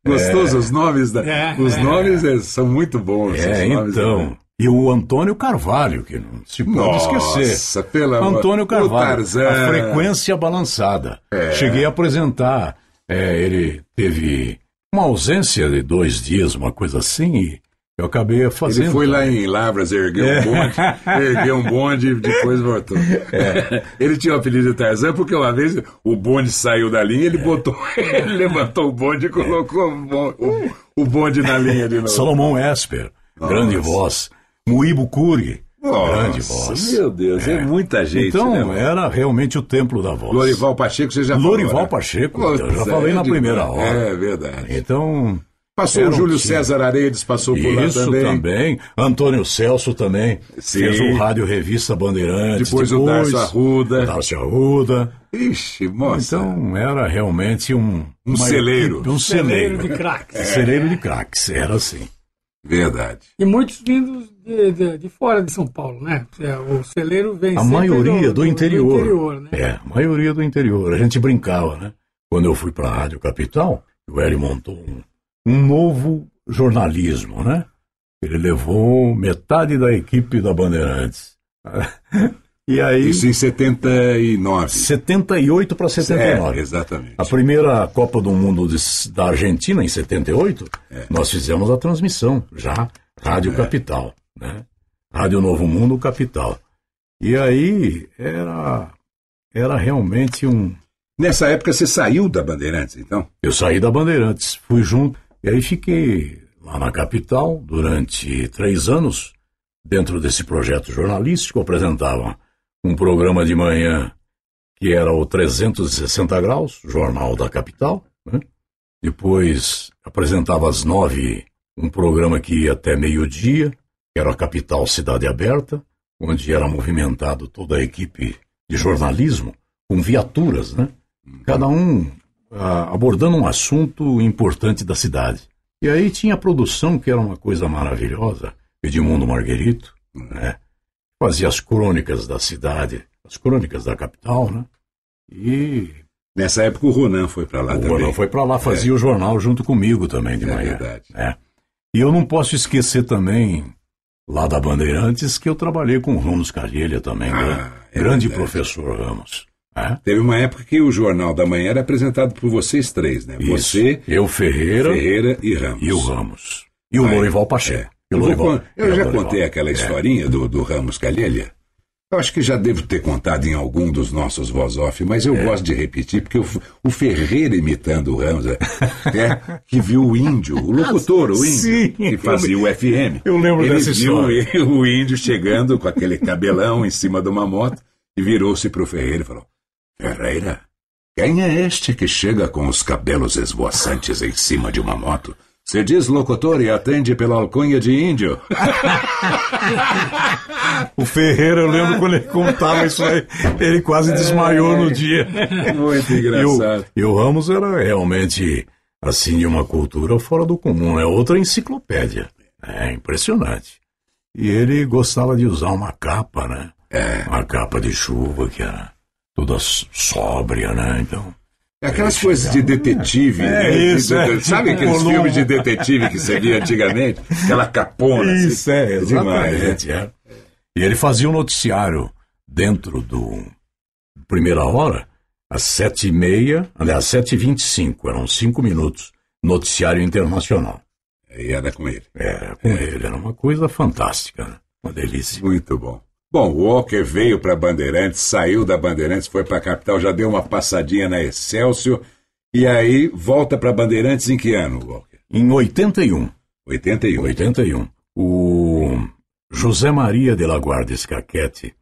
Gostoso os nomes da. É, os é. nomes é, são muito bons. É, então. né? E o Antônio Carvalho, que não se pode Nossa, esquecer. pelo amor- Antônio o Carvalho, Tarzan. a frequência balançada. É. Cheguei a apresentar. É, ele teve uma ausência de dois dias, uma coisa assim, e eu acabei fazendo. Ele foi lá em Lavras, ergueu É. um bonde, ergueu um bonde e depois voltou. É. Ele tinha o apelido de Tarzan porque uma vez o bonde saiu da linha, ele botou, ele levantou o bonde e colocou o o, bonde na linha de novo. Salomão Esper, grande voz. Muíbo Cury, grande Nossa, voz. Meu Deus, é, muita gente. então, né, era realmente o templo da voz. Lorival Pacheco, você já falou. Lorival né? Pacheco, eu já é falei na primeira hora. É verdade. Então. Passou o Júlio. César Areides, passou por lá Isso também. também. Antônio Celso também. Sim. Fez o Rádio Revista Bandeirantes. Depois o Darcio Arruda. o Darcio Arruda. Ixi, moça. Então era realmente um. Um celeiro. equipe, Um Celeiro celeiro. de craques. Celeiro de craques, era assim. Verdade. E muitos vindos de, de, de fora de São Paulo, né? É, O celeiro vem A maioria do, interior. Do interior né? É, a maioria do interior. A gente brincava, né? Quando eu fui para a Rádio Capital, o Hélio montou um, um novo jornalismo, né? Ele levou metade da equipe da Bandeirantes. E aí, Isso em 79. 78 para 79. É, exatamente. A primeira Copa do Mundo de- da Argentina, em 78, É. nós fizemos a transmissão, já, Rádio Capital, né? Rádio Novo Mundo Capital. E aí era, era realmente um. Nessa época você saiu da Bandeirantes, então? Eu saí da Bandeirantes, fui junto, e aí fiquei lá na capital durante três anos, dentro desse projeto jornalístico, apresentava um programa de manhã que era o 360 Graus, Jornal da Capital. né? Depois apresentava às nove um programa que ia até meio-dia, que era a Capital Cidade Aberta, onde era movimentado toda a equipe de jornalismo, com viaturas, né? Cada um ah, abordando um assunto importante da cidade. E aí tinha a produção, que era uma coisa maravilhosa, Edmundo Marguerito, né? Fazia as crônicas da cidade, as crônicas da capital, né? E Nessa época o Ronan foi para lá o também. Ronan foi para lá, fazia o jornal junto comigo também de É manhã. verdade. né? E eu não posso esquecer também, lá da Bandeirantes, que eu trabalhei com o Ramos Calhelha também, gran- é grande verdade. professor Ramos. né? Teve uma época que o Jornal da Manhã era apresentado por vocês três, né? Isso. Você, eu Ferreira, Ferreira e Ramos. e o Ramos. E o Aí, Lorival Pacheco. Eu, vou eu já contei aquela É. historinha do, do Ramos Calhelha. Eu acho que já devo ter contado em algum dos nossos voz off, mas eu É. gosto de repetir, porque o, o Ferreira imitando o Ramos, é, é, que viu o índio, o locutor, o índio, Sim, que fazia o FM. eu lembro Ele dessa viu história. o índio chegando com aquele cabelão em cima de uma moto e virou-se para o Ferreira e falou: Ferreira, quem é este que chega com os cabelos esvoaçantes em cima de uma moto? Se diz locutor e atende pela alcunha de índio. O Ferreira, eu lembro quando ele contava isso aí, ele quase desmaiou no dia. Muito E o, engraçado. e o Ramos era realmente, assim, de uma cultura fora do comum, é outra enciclopédia. É impressionante. E ele gostava de usar uma capa, né? É. Uma capa de chuva que era toda sóbria, né? Então. Aquelas coisas de detetive. É né? isso, De- é, Sabe tipo aqueles filmes de detetive que você via antigamente? Aquela capona. assim. Isso, é, Demais, exatamente. é. E ele fazia um noticiário dentro do Primeira Hora, às sete e meia, aliás, sete e vinte e cinco, eram cinco minutos, noticiário internacional. E era com ele. Era com ele, era uma coisa fantástica, né? uma delícia. Muito bom. Bom, o Walker veio para Bandeirantes, saiu da Bandeirantes, foi para a capital, já deu uma passadinha na Excelsior. E aí volta para Bandeirantes em que ano, Walker? Em 81, 81. 81, o José Maria de la Guarda Escaquete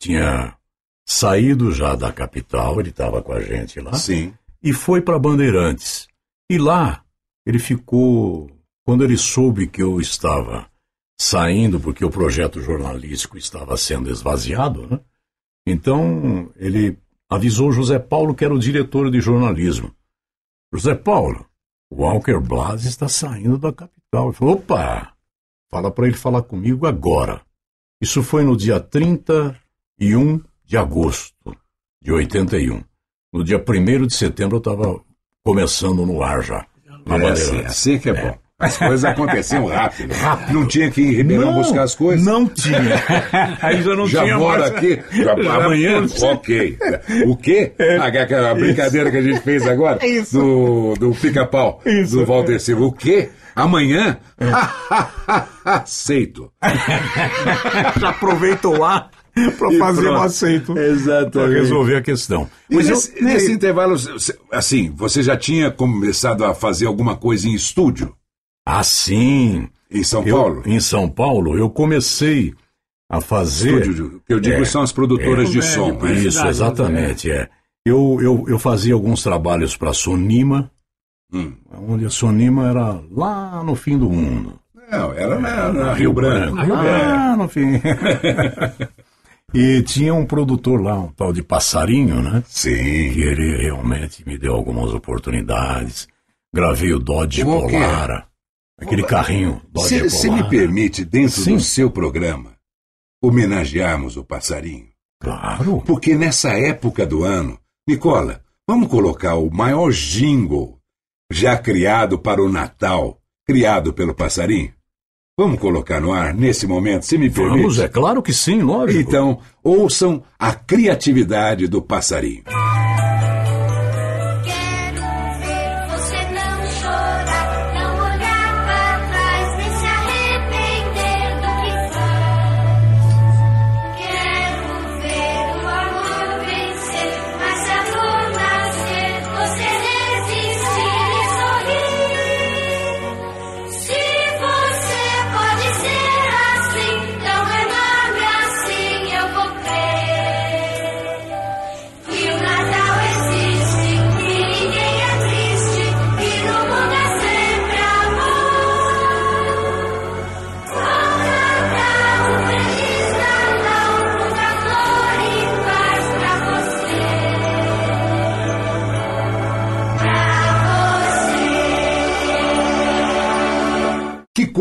tinha saído já da capital, ele estava com a gente lá. Sim. e foi para Bandeirantes. E lá ele ficou. Quando ele soube que eu estava saindo, porque o projeto jornalístico estava sendo esvaziado, né? Então ele avisou o José Paulo, que era o diretor de jornalismo. José Paulo, o Walker Blas está saindo da capital. Ele falou: opa, fala para ele falar comigo agora. Isso foi no dia 31 de agosto de 81. No dia 1 de setembro eu estava começando no ar já. Na É assim, assim que é bom. As coisas aconteciam rápido. Não tinha que ir em Ribeirão Não, buscar as coisas. Não tinha. Aí já não já tinha mora mais. aqui, já- Já amanhã, ok. O quê? Ah, aquela brincadeira que a gente fez agora Isso. do, do pica-pau, Isso. do Walter Silva. O quê? Amanhã? Aceito. já aproveitou lá para fazer o aceito. Exatamente. Para resolver a questão. Mas Mas eu, nesse, nesse intervalo, assim, você já tinha começado a fazer alguma coisa em estúdio assim, em São eu- Paulo? em São Paulo, eu comecei a fazer. Estúdio, eu digo É, são as produtoras é, de é, som. né? Isso, Cidade, exatamente, é. Eu, eu, eu fazia alguns trabalhos para a Sonima, Hum. onde a Sonima era lá no fim do mundo. Não, era na, na Rio Branco. Ah, no fim. e tinha um produtor lá, um tal de Passarinho, né? Sim. Que ele realmente me deu algumas oportunidades. Gravei o Dodge O quê? Polara. Aquele carrinho Se, se me permite, dentro Sim. do seu programa, homenagearmos o passarinho. Claro. Porque nessa época do ano, Nicola, vamos colocar o maior jingle já criado para o Natal, criado pelo passarinho? Vamos colocar no ar nesse momento, se me permite? Vamos, é claro que sim, lógico. Então, ouçam a criatividade do passarinho.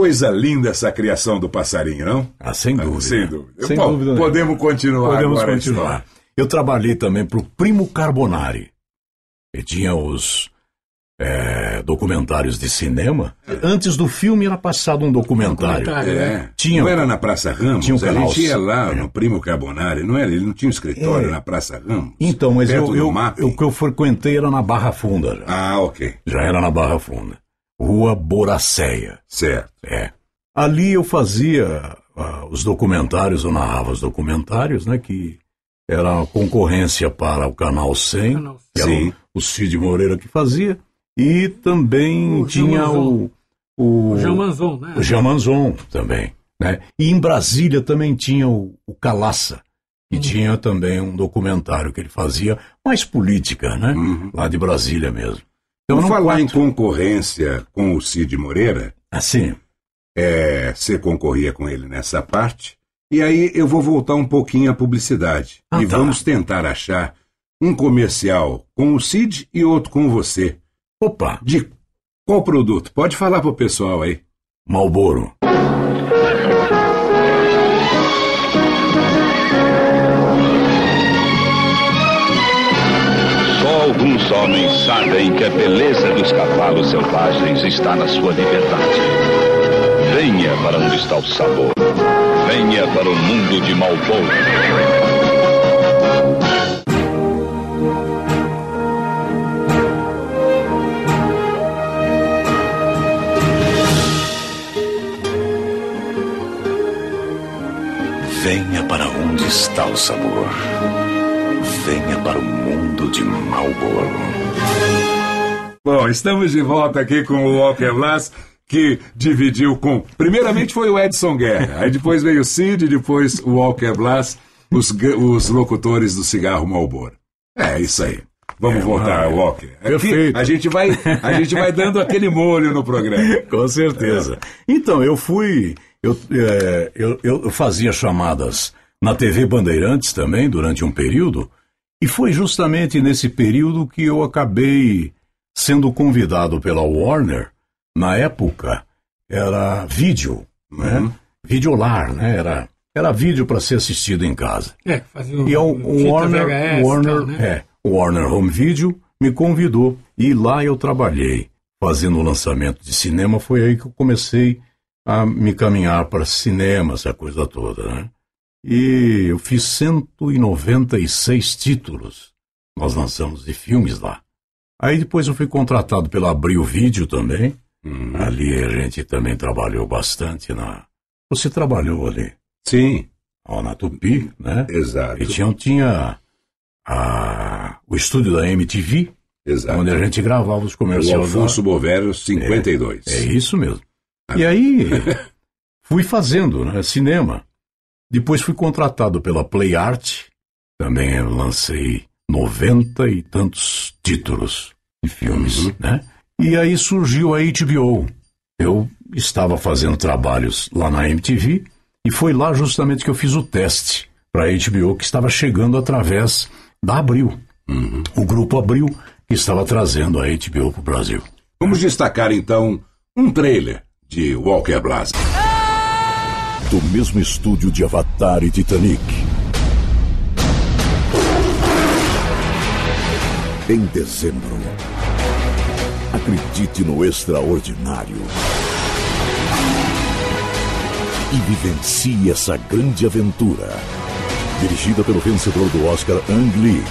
Coisa linda essa criação do passarinho, não? Ah, sem dúvida. sem dúvida. Sem Bom, dúvida podemos continuar Podemos agora a continuar. Eu trabalhei também para o Primo Carbonari. E tinha os é, documentários de cinema. Antes do filme era passado um documentário. É. Tinha, não era na Praça Ramos? Tinha um a canal- gente ia lá no Primo Carbonari, não era? Ele não tinha um escritório É. na Praça Ramos? Então, mas eu, eu, eu- o que eu frequentei era na Barra Funda. Já, Ah, ok. já era na Barra Funda. Rua Boracéia. Certo. É. Ali eu fazia ah, os documentários, eu narrava os documentários, né? Que era a concorrência para o Canal 100, Canal que era o, o Cid Moreira que fazia, e também O tinha o, o, O Jean Manzon, né? o Jean Manzon também. Né? E em Brasília também tinha o, o Calaça, que Uhum. tinha também um documentário que ele fazia, mais política, né? Lá de Brasília mesmo. Então, falar em quatro. concorrência com o Cid Moreira, Assim, é, você concorria com ele nessa parte, e aí eu vou voltar um pouquinho à publicidade. Ah, e tá. vamos tentar achar um comercial com o Cid e outro com você. opa, De qual produto? Pode falar pro pessoal aí. Malboro. Alguns homens sabem que a beleza dos cavalos selvagens está na sua liberdade. Venha para onde está o sabor. Venha para o mundo de Malboro. Venha para onde está o sabor. Venha para o de Malboro. Bom, estamos de volta aqui com o Walker Blas, que dividiu com. Primeiramente foi o Edson Guerra, aí depois veio o Cid, depois o Walker Blas, os, os locutores do cigarro Marlboro. É isso aí. Vamos É, voltar, mano. Walker. Aqui Perfeito. a gente vai, a gente vai dando aquele molho no programa. Com certeza. Então, eu fui. Eu, é, eu, eu fazia chamadas na TV Bandeirantes também, durante um período, e foi justamente nesse período que eu acabei sendo convidado pela Warner. Na época, era vídeo, né? Videolar, né? Era, era vídeo para ser assistido em casa. É, fazia um, E o, fita Warner, VHS Warner, tal, né? é, o Warner Home Video me convidou e lá eu trabalhei fazendo o lançamento de cinema. Foi aí que eu comecei a me caminhar para cinema, essa coisa toda, né? E eu fiz 196 títulos. Nós lançamos de filmes lá. Aí depois eu fui contratado pela Abril Vídeo também. Ali a gente também trabalhou bastante na. Você trabalhou ali? Sim. Ó, na Tupi, né? Exato. E tinha, tinha a- o estúdio da MTV, Exato. onde a gente gravava os O comerciais. Alfonso lá. Bovero, 52. É isso mesmo. E aí fui fazendo né, cinema. Depois fui contratado pela Play Art. Também lancei noventa e tantos títulos de filmes, né? E aí surgiu a HBO. Eu estava fazendo trabalhos lá na MTV e foi lá justamente que eu fiz o teste para a HBO que estava chegando através da Abril. O grupo Abril que estava trazendo a HBO para o Brasil. Vamos destacar então um trailer de Walker Blas. Do mesmo estúdio de Avatar e Titanic. Em dezembro. Acredite no extraordinário. E vivencie essa grande aventura. Dirigida pelo vencedor do Oscar Ang Lee.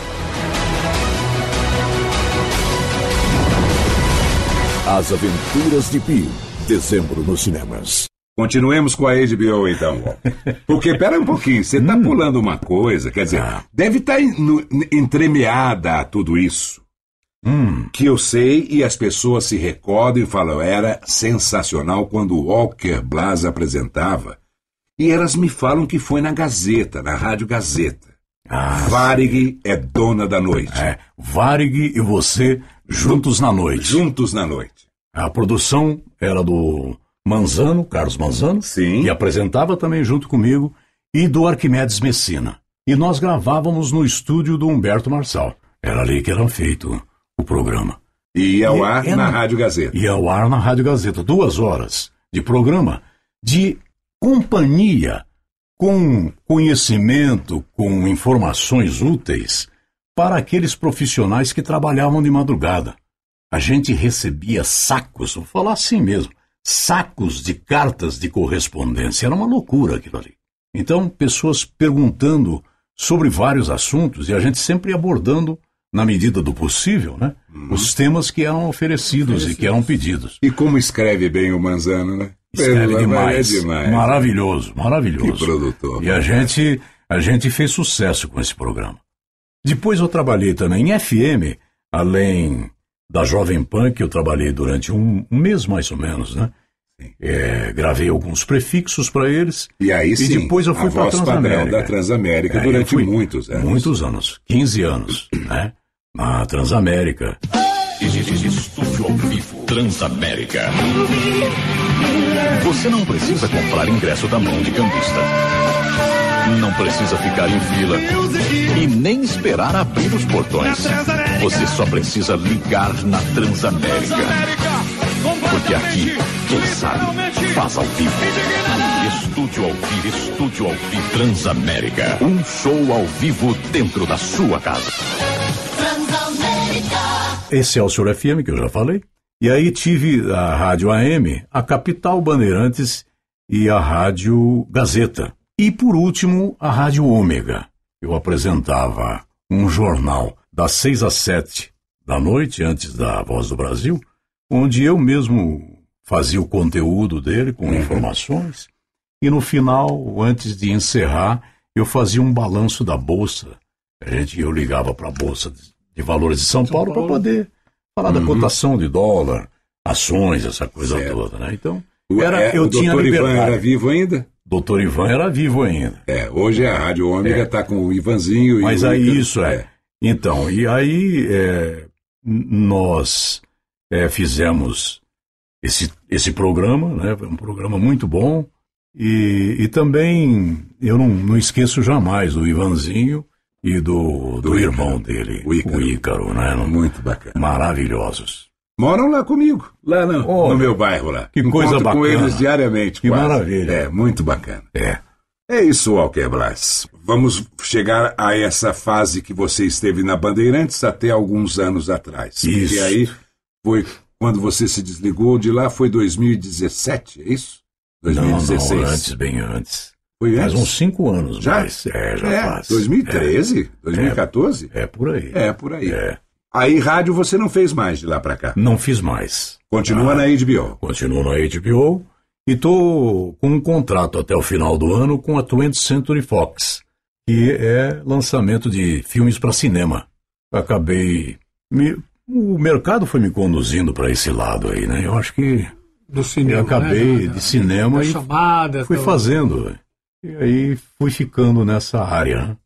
As Aventuras de Pi. Dezembro nos cinemas. Continuemos com a HBO então. Porque, pera um pouquinho, você está pulando uma coisa, quer dizer, deve estar entremeada a tudo isso. Que eu sei e as pessoas se recordam e falam, era sensacional quando o Walker Blas apresentava. E elas me falam que foi na Gazeta, na Rádio Gazeta. Varig é dona da noite. É, Varig e você juntos na noite. Juntos na noite. A produção era do Manzano, Carlos Manzano, Sim. que apresentava também junto comigo, e do Arquimedes Messina. E nós gravávamos no estúdio do Humberto Marçal. Era ali que era feito o programa. E ao E ar era- na Rádio Gazeta. Ia ao ar na Rádio Gazeta, duas horas de programa, de companhia, com conhecimento, com informações úteis para aqueles profissionais que trabalhavam de madrugada. A gente recebia sacos, vou falar assim mesmo, sacos de cartas de correspondência. Era uma loucura aquilo ali. Então, pessoas perguntando sobre vários assuntos e a gente sempre abordando, na medida do possível, né, os temas que eram oferecidos e que eram pedidos. E como escreve bem o Manzano, né? Escreve amor, é demais. demais. Maravilhoso, maravilhoso. Que produtor. E a gente, a gente fez sucesso com esse programa. Depois eu trabalhei também em FM, além da Jovem Pan, que eu trabalhei durante um, um mês mais ou menos, né? É, gravei alguns prefixos para eles. E aí sim, depois eu fui a para voz padrão Transamérica. da Transamérica É, durante muitos anos. Muitos anos, 15 anos, né? Na Transamérica. Estúdio ao vivo Transamérica. Você não precisa comprar ingresso da mão de cambista. Não precisa ficar em fila e nem esperar abrir os portões. Você só precisa ligar na Transamérica. Porque aqui, quem sabe, faz ao vivo. Estúdio ao vivo, estúdio ao vivo Transamérica. Um show ao vivo dentro da sua casa. Excelsior FM, que eu já falei. E aí tive a Rádio AM, a Capital Bandeirantes e a Rádio Gazeta. E por último, a Rádio Ômega. Eu apresentava um jornal das seis às sete da noite, antes da Voz do Brasil, onde eu mesmo fazia o conteúdo dele com informações. E no final, antes de encerrar, eu fazia um balanço da Bolsa. A gente, eu ligava para a Bolsa de- Valores de São, Paulo para poder falar da Uhum. cotação de dólar, ações, essa coisa Certo. toda, né? Então, O- era, é, eu o tinha doutor Ivan era vivo ainda? Doutor Ivan era vivo ainda. É, hoje a Rádio Ômega está com o Ivanzinho Mas e aí isso é. Então, e aí é, nós é, fizemos esse, esse programa, né? Foi um programa muito bom. E, e também eu não, não esqueço jamais do Ivanzinho e do, do, irmão dele, o Ícaro, né? Muito bacana. Maravilhosos. Moram lá comigo, lá no, Oh, no meu bairro lá. que coisa Encontro com bacana. eles diariamente. Que quase. maravilha. É, muito bacana. É. É isso, Walker Blas. Vamos chegar a essa fase que você esteve na Bandeirantes até alguns anos atrás. Isso. E aí foi quando você se desligou de lá, foi 2017, é isso? 2016. Não, não, antes, bem antes. Foi Faz antes? uns cinco anos Já? mais. É, já É, faz. 2013? É. 2014? É, por aí. É, por aí. É. Aí rádio você não fez mais de lá pra cá. Não fiz mais. Continua Ah, na HBO. Continuo na HBO e tô com um contrato até o final do ano com a 20th Century Fox, que é lançamento de filmes para cinema. Acabei me- o mercado foi me conduzindo para esse lado aí, né? Eu acho que Do cinema, eu acabei né? de cinema Da e chamada, fui do- fazendo. E aí fui ficando nessa área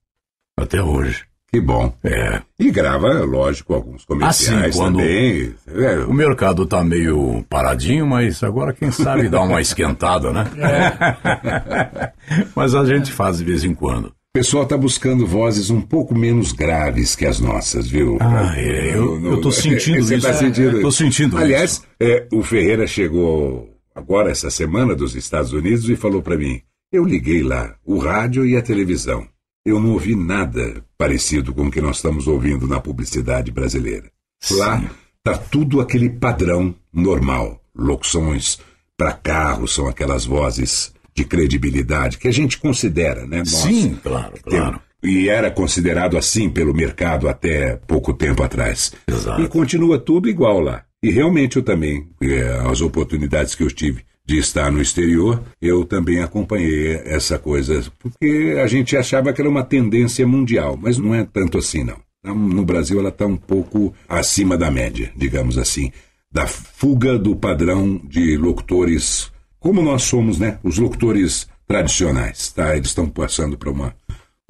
até hoje. Que bom. É. E grava, lógico, alguns comerciais Assim, quando- também. É, O mercado tá meio paradinho, mas agora quem sabe dá uma esquentada, né? mas a gente faz de vez em quando. O pessoal está buscando vozes um pouco menos graves que as nossas, viu? Ah, é, eu- eu tô sentindo Você isso. tá sentindo Tô sentindo Aliás, é, o Ferreira chegou agora essa semana dos Estados Unidos e falou para mim: eu liguei lá o rádio e a televisão. Eu não ouvi nada parecido com o que nós estamos ouvindo na publicidade brasileira. Lá tá tudo aquele padrão normal. Locuções para carro são aquelas vozes de credibilidade que a gente considera, né? Sim, claro, tem- claro. E era considerado assim pelo mercado até pouco tempo atrás. Exato. E continua tudo igual lá. E realmente eu também, eh, as oportunidades que eu tive de estar no exterior, eu também acompanhei essa coisa, porque a gente achava que era uma tendência mundial, mas não é tanto assim não. Então, No Brasil ela está um pouco acima da média, digamos assim, da fuga do padrão de locutores, como nós somos, né? Os locutores tradicionais, tá? Eles estão passando para uma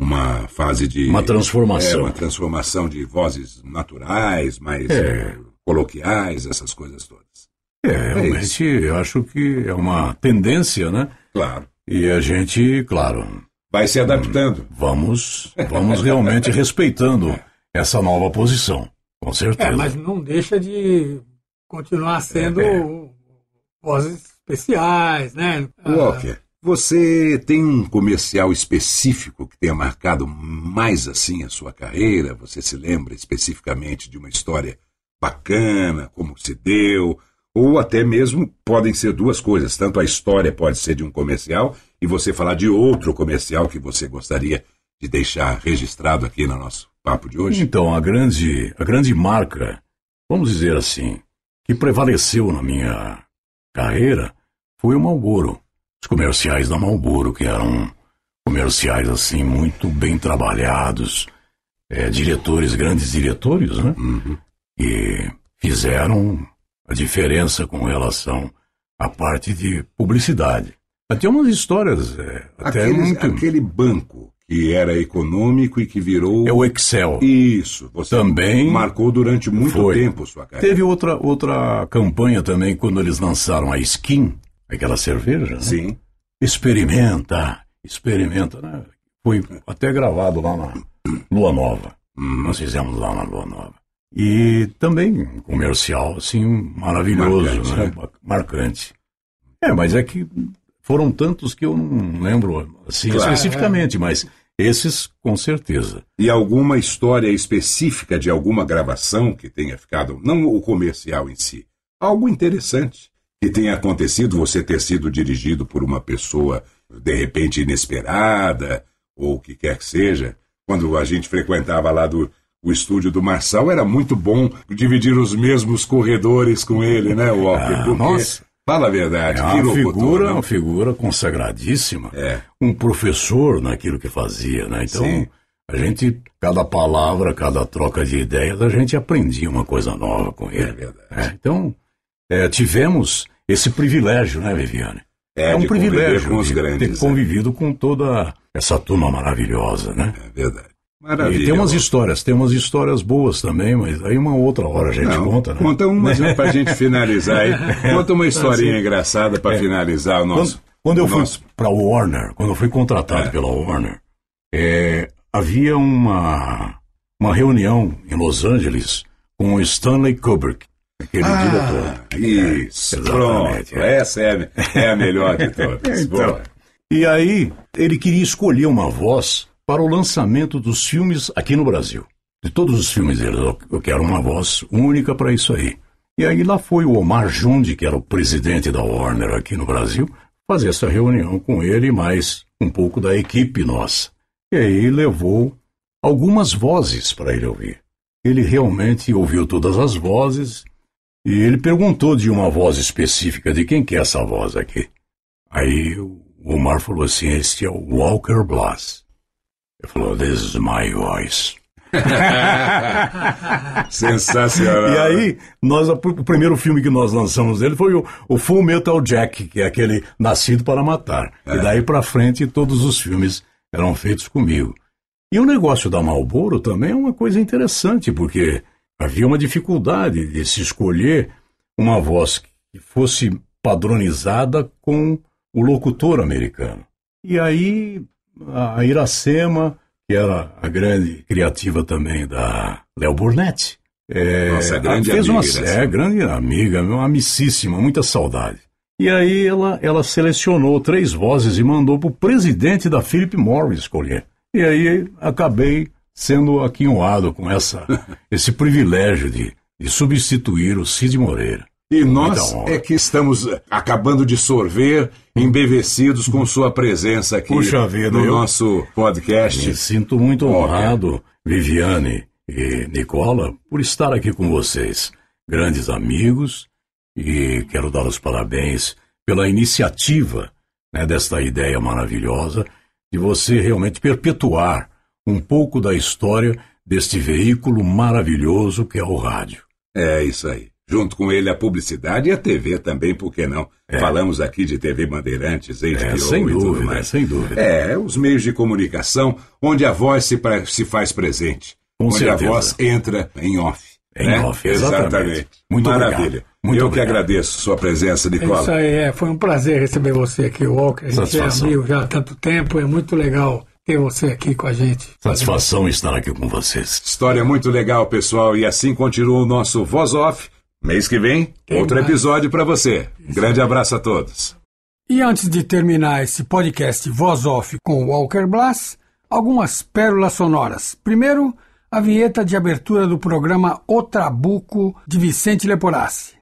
uma fase de Uma transformação. É, uma transformação de vozes naturais, mais É. eh, coloquiais, essas coisas todas. É, realmente eu acho que é uma tendência, né? Claro. E a gente, claro. Vai se adaptando. Vamos, vamos realmente respeitando essa nova posição. Com certeza. É, mas não deixa de continuar sendo É, vozes especiais, né? Walker, você tem um comercial específico que tenha marcado mais assim a sua carreira? Você se lembra especificamente de uma história bacana, como se deu? Ou até mesmo podem ser duas coisas. Tanto a história pode ser de um comercial e você falar de outro comercial que você gostaria de deixar registrado aqui no nosso papo de hoje. Então, a grande, a grande marca, vamos dizer assim, que prevaleceu na minha carreira foi o Marlboro. Os comerciais da Marlboro, que eram comerciais assim muito bem trabalhados, é, diretores, grandes diretores, né? E fizeram a diferença com relação à parte de publicidade. Até umas histórias é, até Aqueles- muito... Aquele banco que era econômico e que virou. É o Excel. Isso. Você Também marcou durante muito foi. tempo sua carreira. Teve outra, outra campanha também quando eles lançaram a Skin, aquela cerveja. né? Sim. Experimenta, experimenta, né? Foi até gravado lá na Lua Nova. Hum. Nós fizemos lá na Lua Nova. E também um comercial, assim, maravilhoso, Marcante, né? né? Marcante. É, mas é que foram tantos que eu não lembro, assim, Claro. especificamente, mas esses, com certeza. E alguma história específica de alguma gravação que tenha ficado, não o comercial em si, algo interessante que tenha acontecido, você ter sido dirigido por uma pessoa de repente inesperada, ou o que quer que seja. Quando a gente frequentava lá do o estúdio do Marçal, era muito bom dividir os mesmos corredores com ele, né, Walker? Ah, Porque, nossa. fala a verdade, É que uma locutor, figura, não? uma figura consagradíssima. É. Um professor naquilo que fazia, né? Então, Sim. a gente, cada palavra, cada troca de ideias, a gente aprendia uma coisa nova com ele. É verdade. então, é, tivemos esse privilégio, né, Viviane? É, um de conviver privilégio com os de grandes, ter né? convivido com toda essa turma maravilhosa, né? É verdade. E Maravilha. tem umas histórias, tem umas histórias boas também, mas aí uma outra hora a gente Não, conta, né? Conta uma pra gente finalizar aí. Conta uma historinha engraçada pra É. finalizar o nosso. Quando, quando eu o fui nosso- para Warner, quando eu fui contratado É. pela Warner, é, havia uma, uma reunião em Los Angeles com o Stanley Kubrick, aquele Ah, diretor. Isso, Exatamente, pronto. é. Essa é, a- é a melhor de todas. Então, e aí, ele queria escolher uma voz para o lançamento dos filmes aqui no Brasil. De todos os filmes dele, eu- quero uma voz única para isso aí. E aí lá foi o Omar Jundi, que era o presidente da Warner aqui no Brasil, fazer essa reunião com ele e mais um pouco da equipe nossa. E aí levou algumas vozes para ele ouvir. Ele realmente ouviu todas as vozes e ele perguntou de uma voz específica, de quem que é essa voz aqui? Aí o Omar falou assim, este é o Walker Blas. Ele falou, this is my voice. Sensacional. E aí, nós, o primeiro filme que nós lançamos dele foi o, o Full Metal Jack, que é aquele Nascido para Matar. E daí pra frente, todos os filmes eram feitos comigo. E o negócio da Marlboro também é uma coisa interessante, porque havia uma dificuldade de se escolher uma voz que fosse padronizada com o locutor americano. E aí, a Iracema, que era a grande criativa também da Léo Burnett, é, Nossa, grande fez amiga, uma é, grande amiga, uma amicíssima, muita saudade. E aí ela, ela selecionou três vozes e mandou para o presidente da Philip Morris escolher. E aí acabei sendo aquinhoado com essa, esse privilégio de, de substituir o Cid Moreira. E nós é que estamos acabando de sorver, embevecidos com sua presença aqui Puxa vida, no eu- nosso podcast. Me sinto muito honrado, Viviane e Nicola, por estar aqui com vocês. Grandes amigos, e quero dar os parabéns pela iniciativa né, desta ideia maravilhosa de você realmente perpetuar um pouco da história deste veículo maravilhoso que é o rádio. É isso aí. Junto com ele a publicidade e a TV também, por que não? Falamos aqui de TV Bandeirantes, HBO É, sem e tudo dúvida, mais. sem dúvida. É, os meios de comunicação onde a voz se, pra- se faz presente. Com onde certeza. a voz entra em off. Em né? off, exatamente. Muito Maravilha. obrigado. Muito Eu obrigado. que agradeço sua presença, É Nicola. isso aí, é, foi um prazer receber você aqui, Walker. A gente é Satisfação. amigo já há tanto tempo, é muito legal ter você aqui com a gente. Satisfação estar aqui com vocês. História muito legal, pessoal. E assim continua o nosso Voz Off. Mês que vem, Tem outro mais. episódio para você. Grande abraço a todos. E antes de terminar esse podcast Voz Off com Walker Blas, algumas pérolas sonoras. Primeiro, a vinheta de abertura do programa O Trabuco de Vicente Leporassi.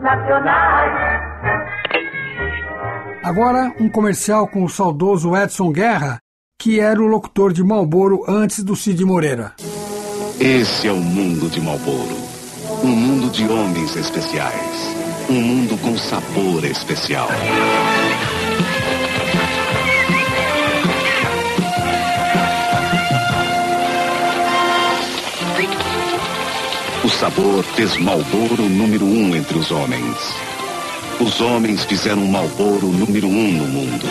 Nacionais. Agora, um comercial com o saudoso Edson Guerra, que era o locutor de Malboro antes do Cid Moreira. Esse é o mundo de Malboro. Um mundo de homens especiais. Um mundo com sabor especial. Sabor fez Malboro número um entre os homens. Os homens fizeram Malboro número um no mundo.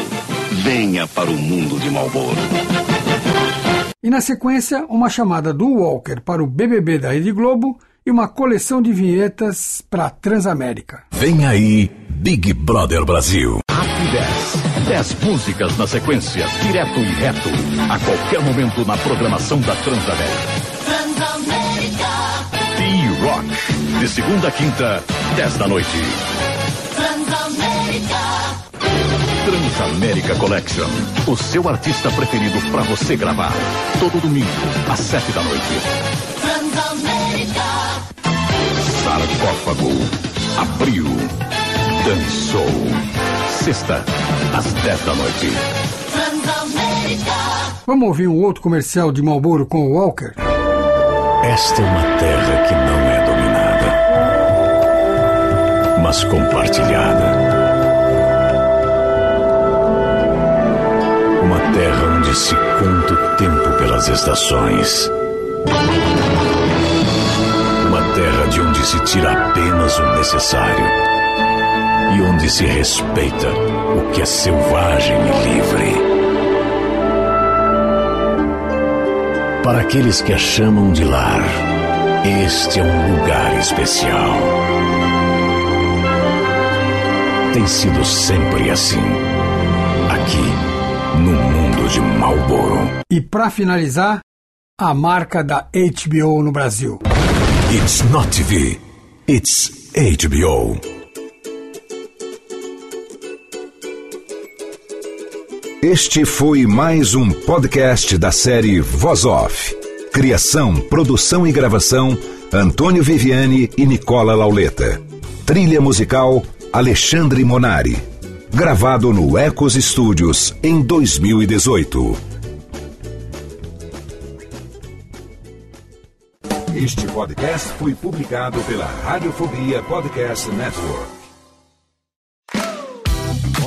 Venha para o mundo de Malboro. E na sequência, uma chamada do Walker para o BBB da Rede Globo e uma coleção de vinhetas para a Transamérica. Vem aí, Big Brother Brasil. Rap 10. 10 músicas na sequência, direto e reto. A qualquer momento na programação da. Transamérica, T-Rock. De segunda a quinta, 10 da noite. Transamérica, Transamérica Collection. O seu artista preferido para você gravar. Todo domingo, às 7 da noite. Transamérica, Sarcófago. Abriu. Dançou. Sexta, às 10 da noite. Transamérica. Vamos ouvir um outro comercial de Malboro com o Walker? Esta é uma terra que não é dominada, mas compartilhada. Uma terra onde se conta o tempo pelas estações. Uma terra de onde se tira apenas o necessário e onde se respeita o que é selvagem e livre. Para aqueles que a chamam de lar, este é um lugar especial. Tem sido sempre assim. Aqui, no mundo de Marlboro. E para finalizar, a marca da HBO no Brasil. It's not TV, it's HBO. Este foi mais um podcast da série Voz Off. Criação, produção e gravação: Antônio Viviane e Nicola Lauleta. Trilha musical: Alexandre Monari. Gravado no Ecos Studios em 2018. Este podcast foi publicado pela Radiofobia Podcast Network.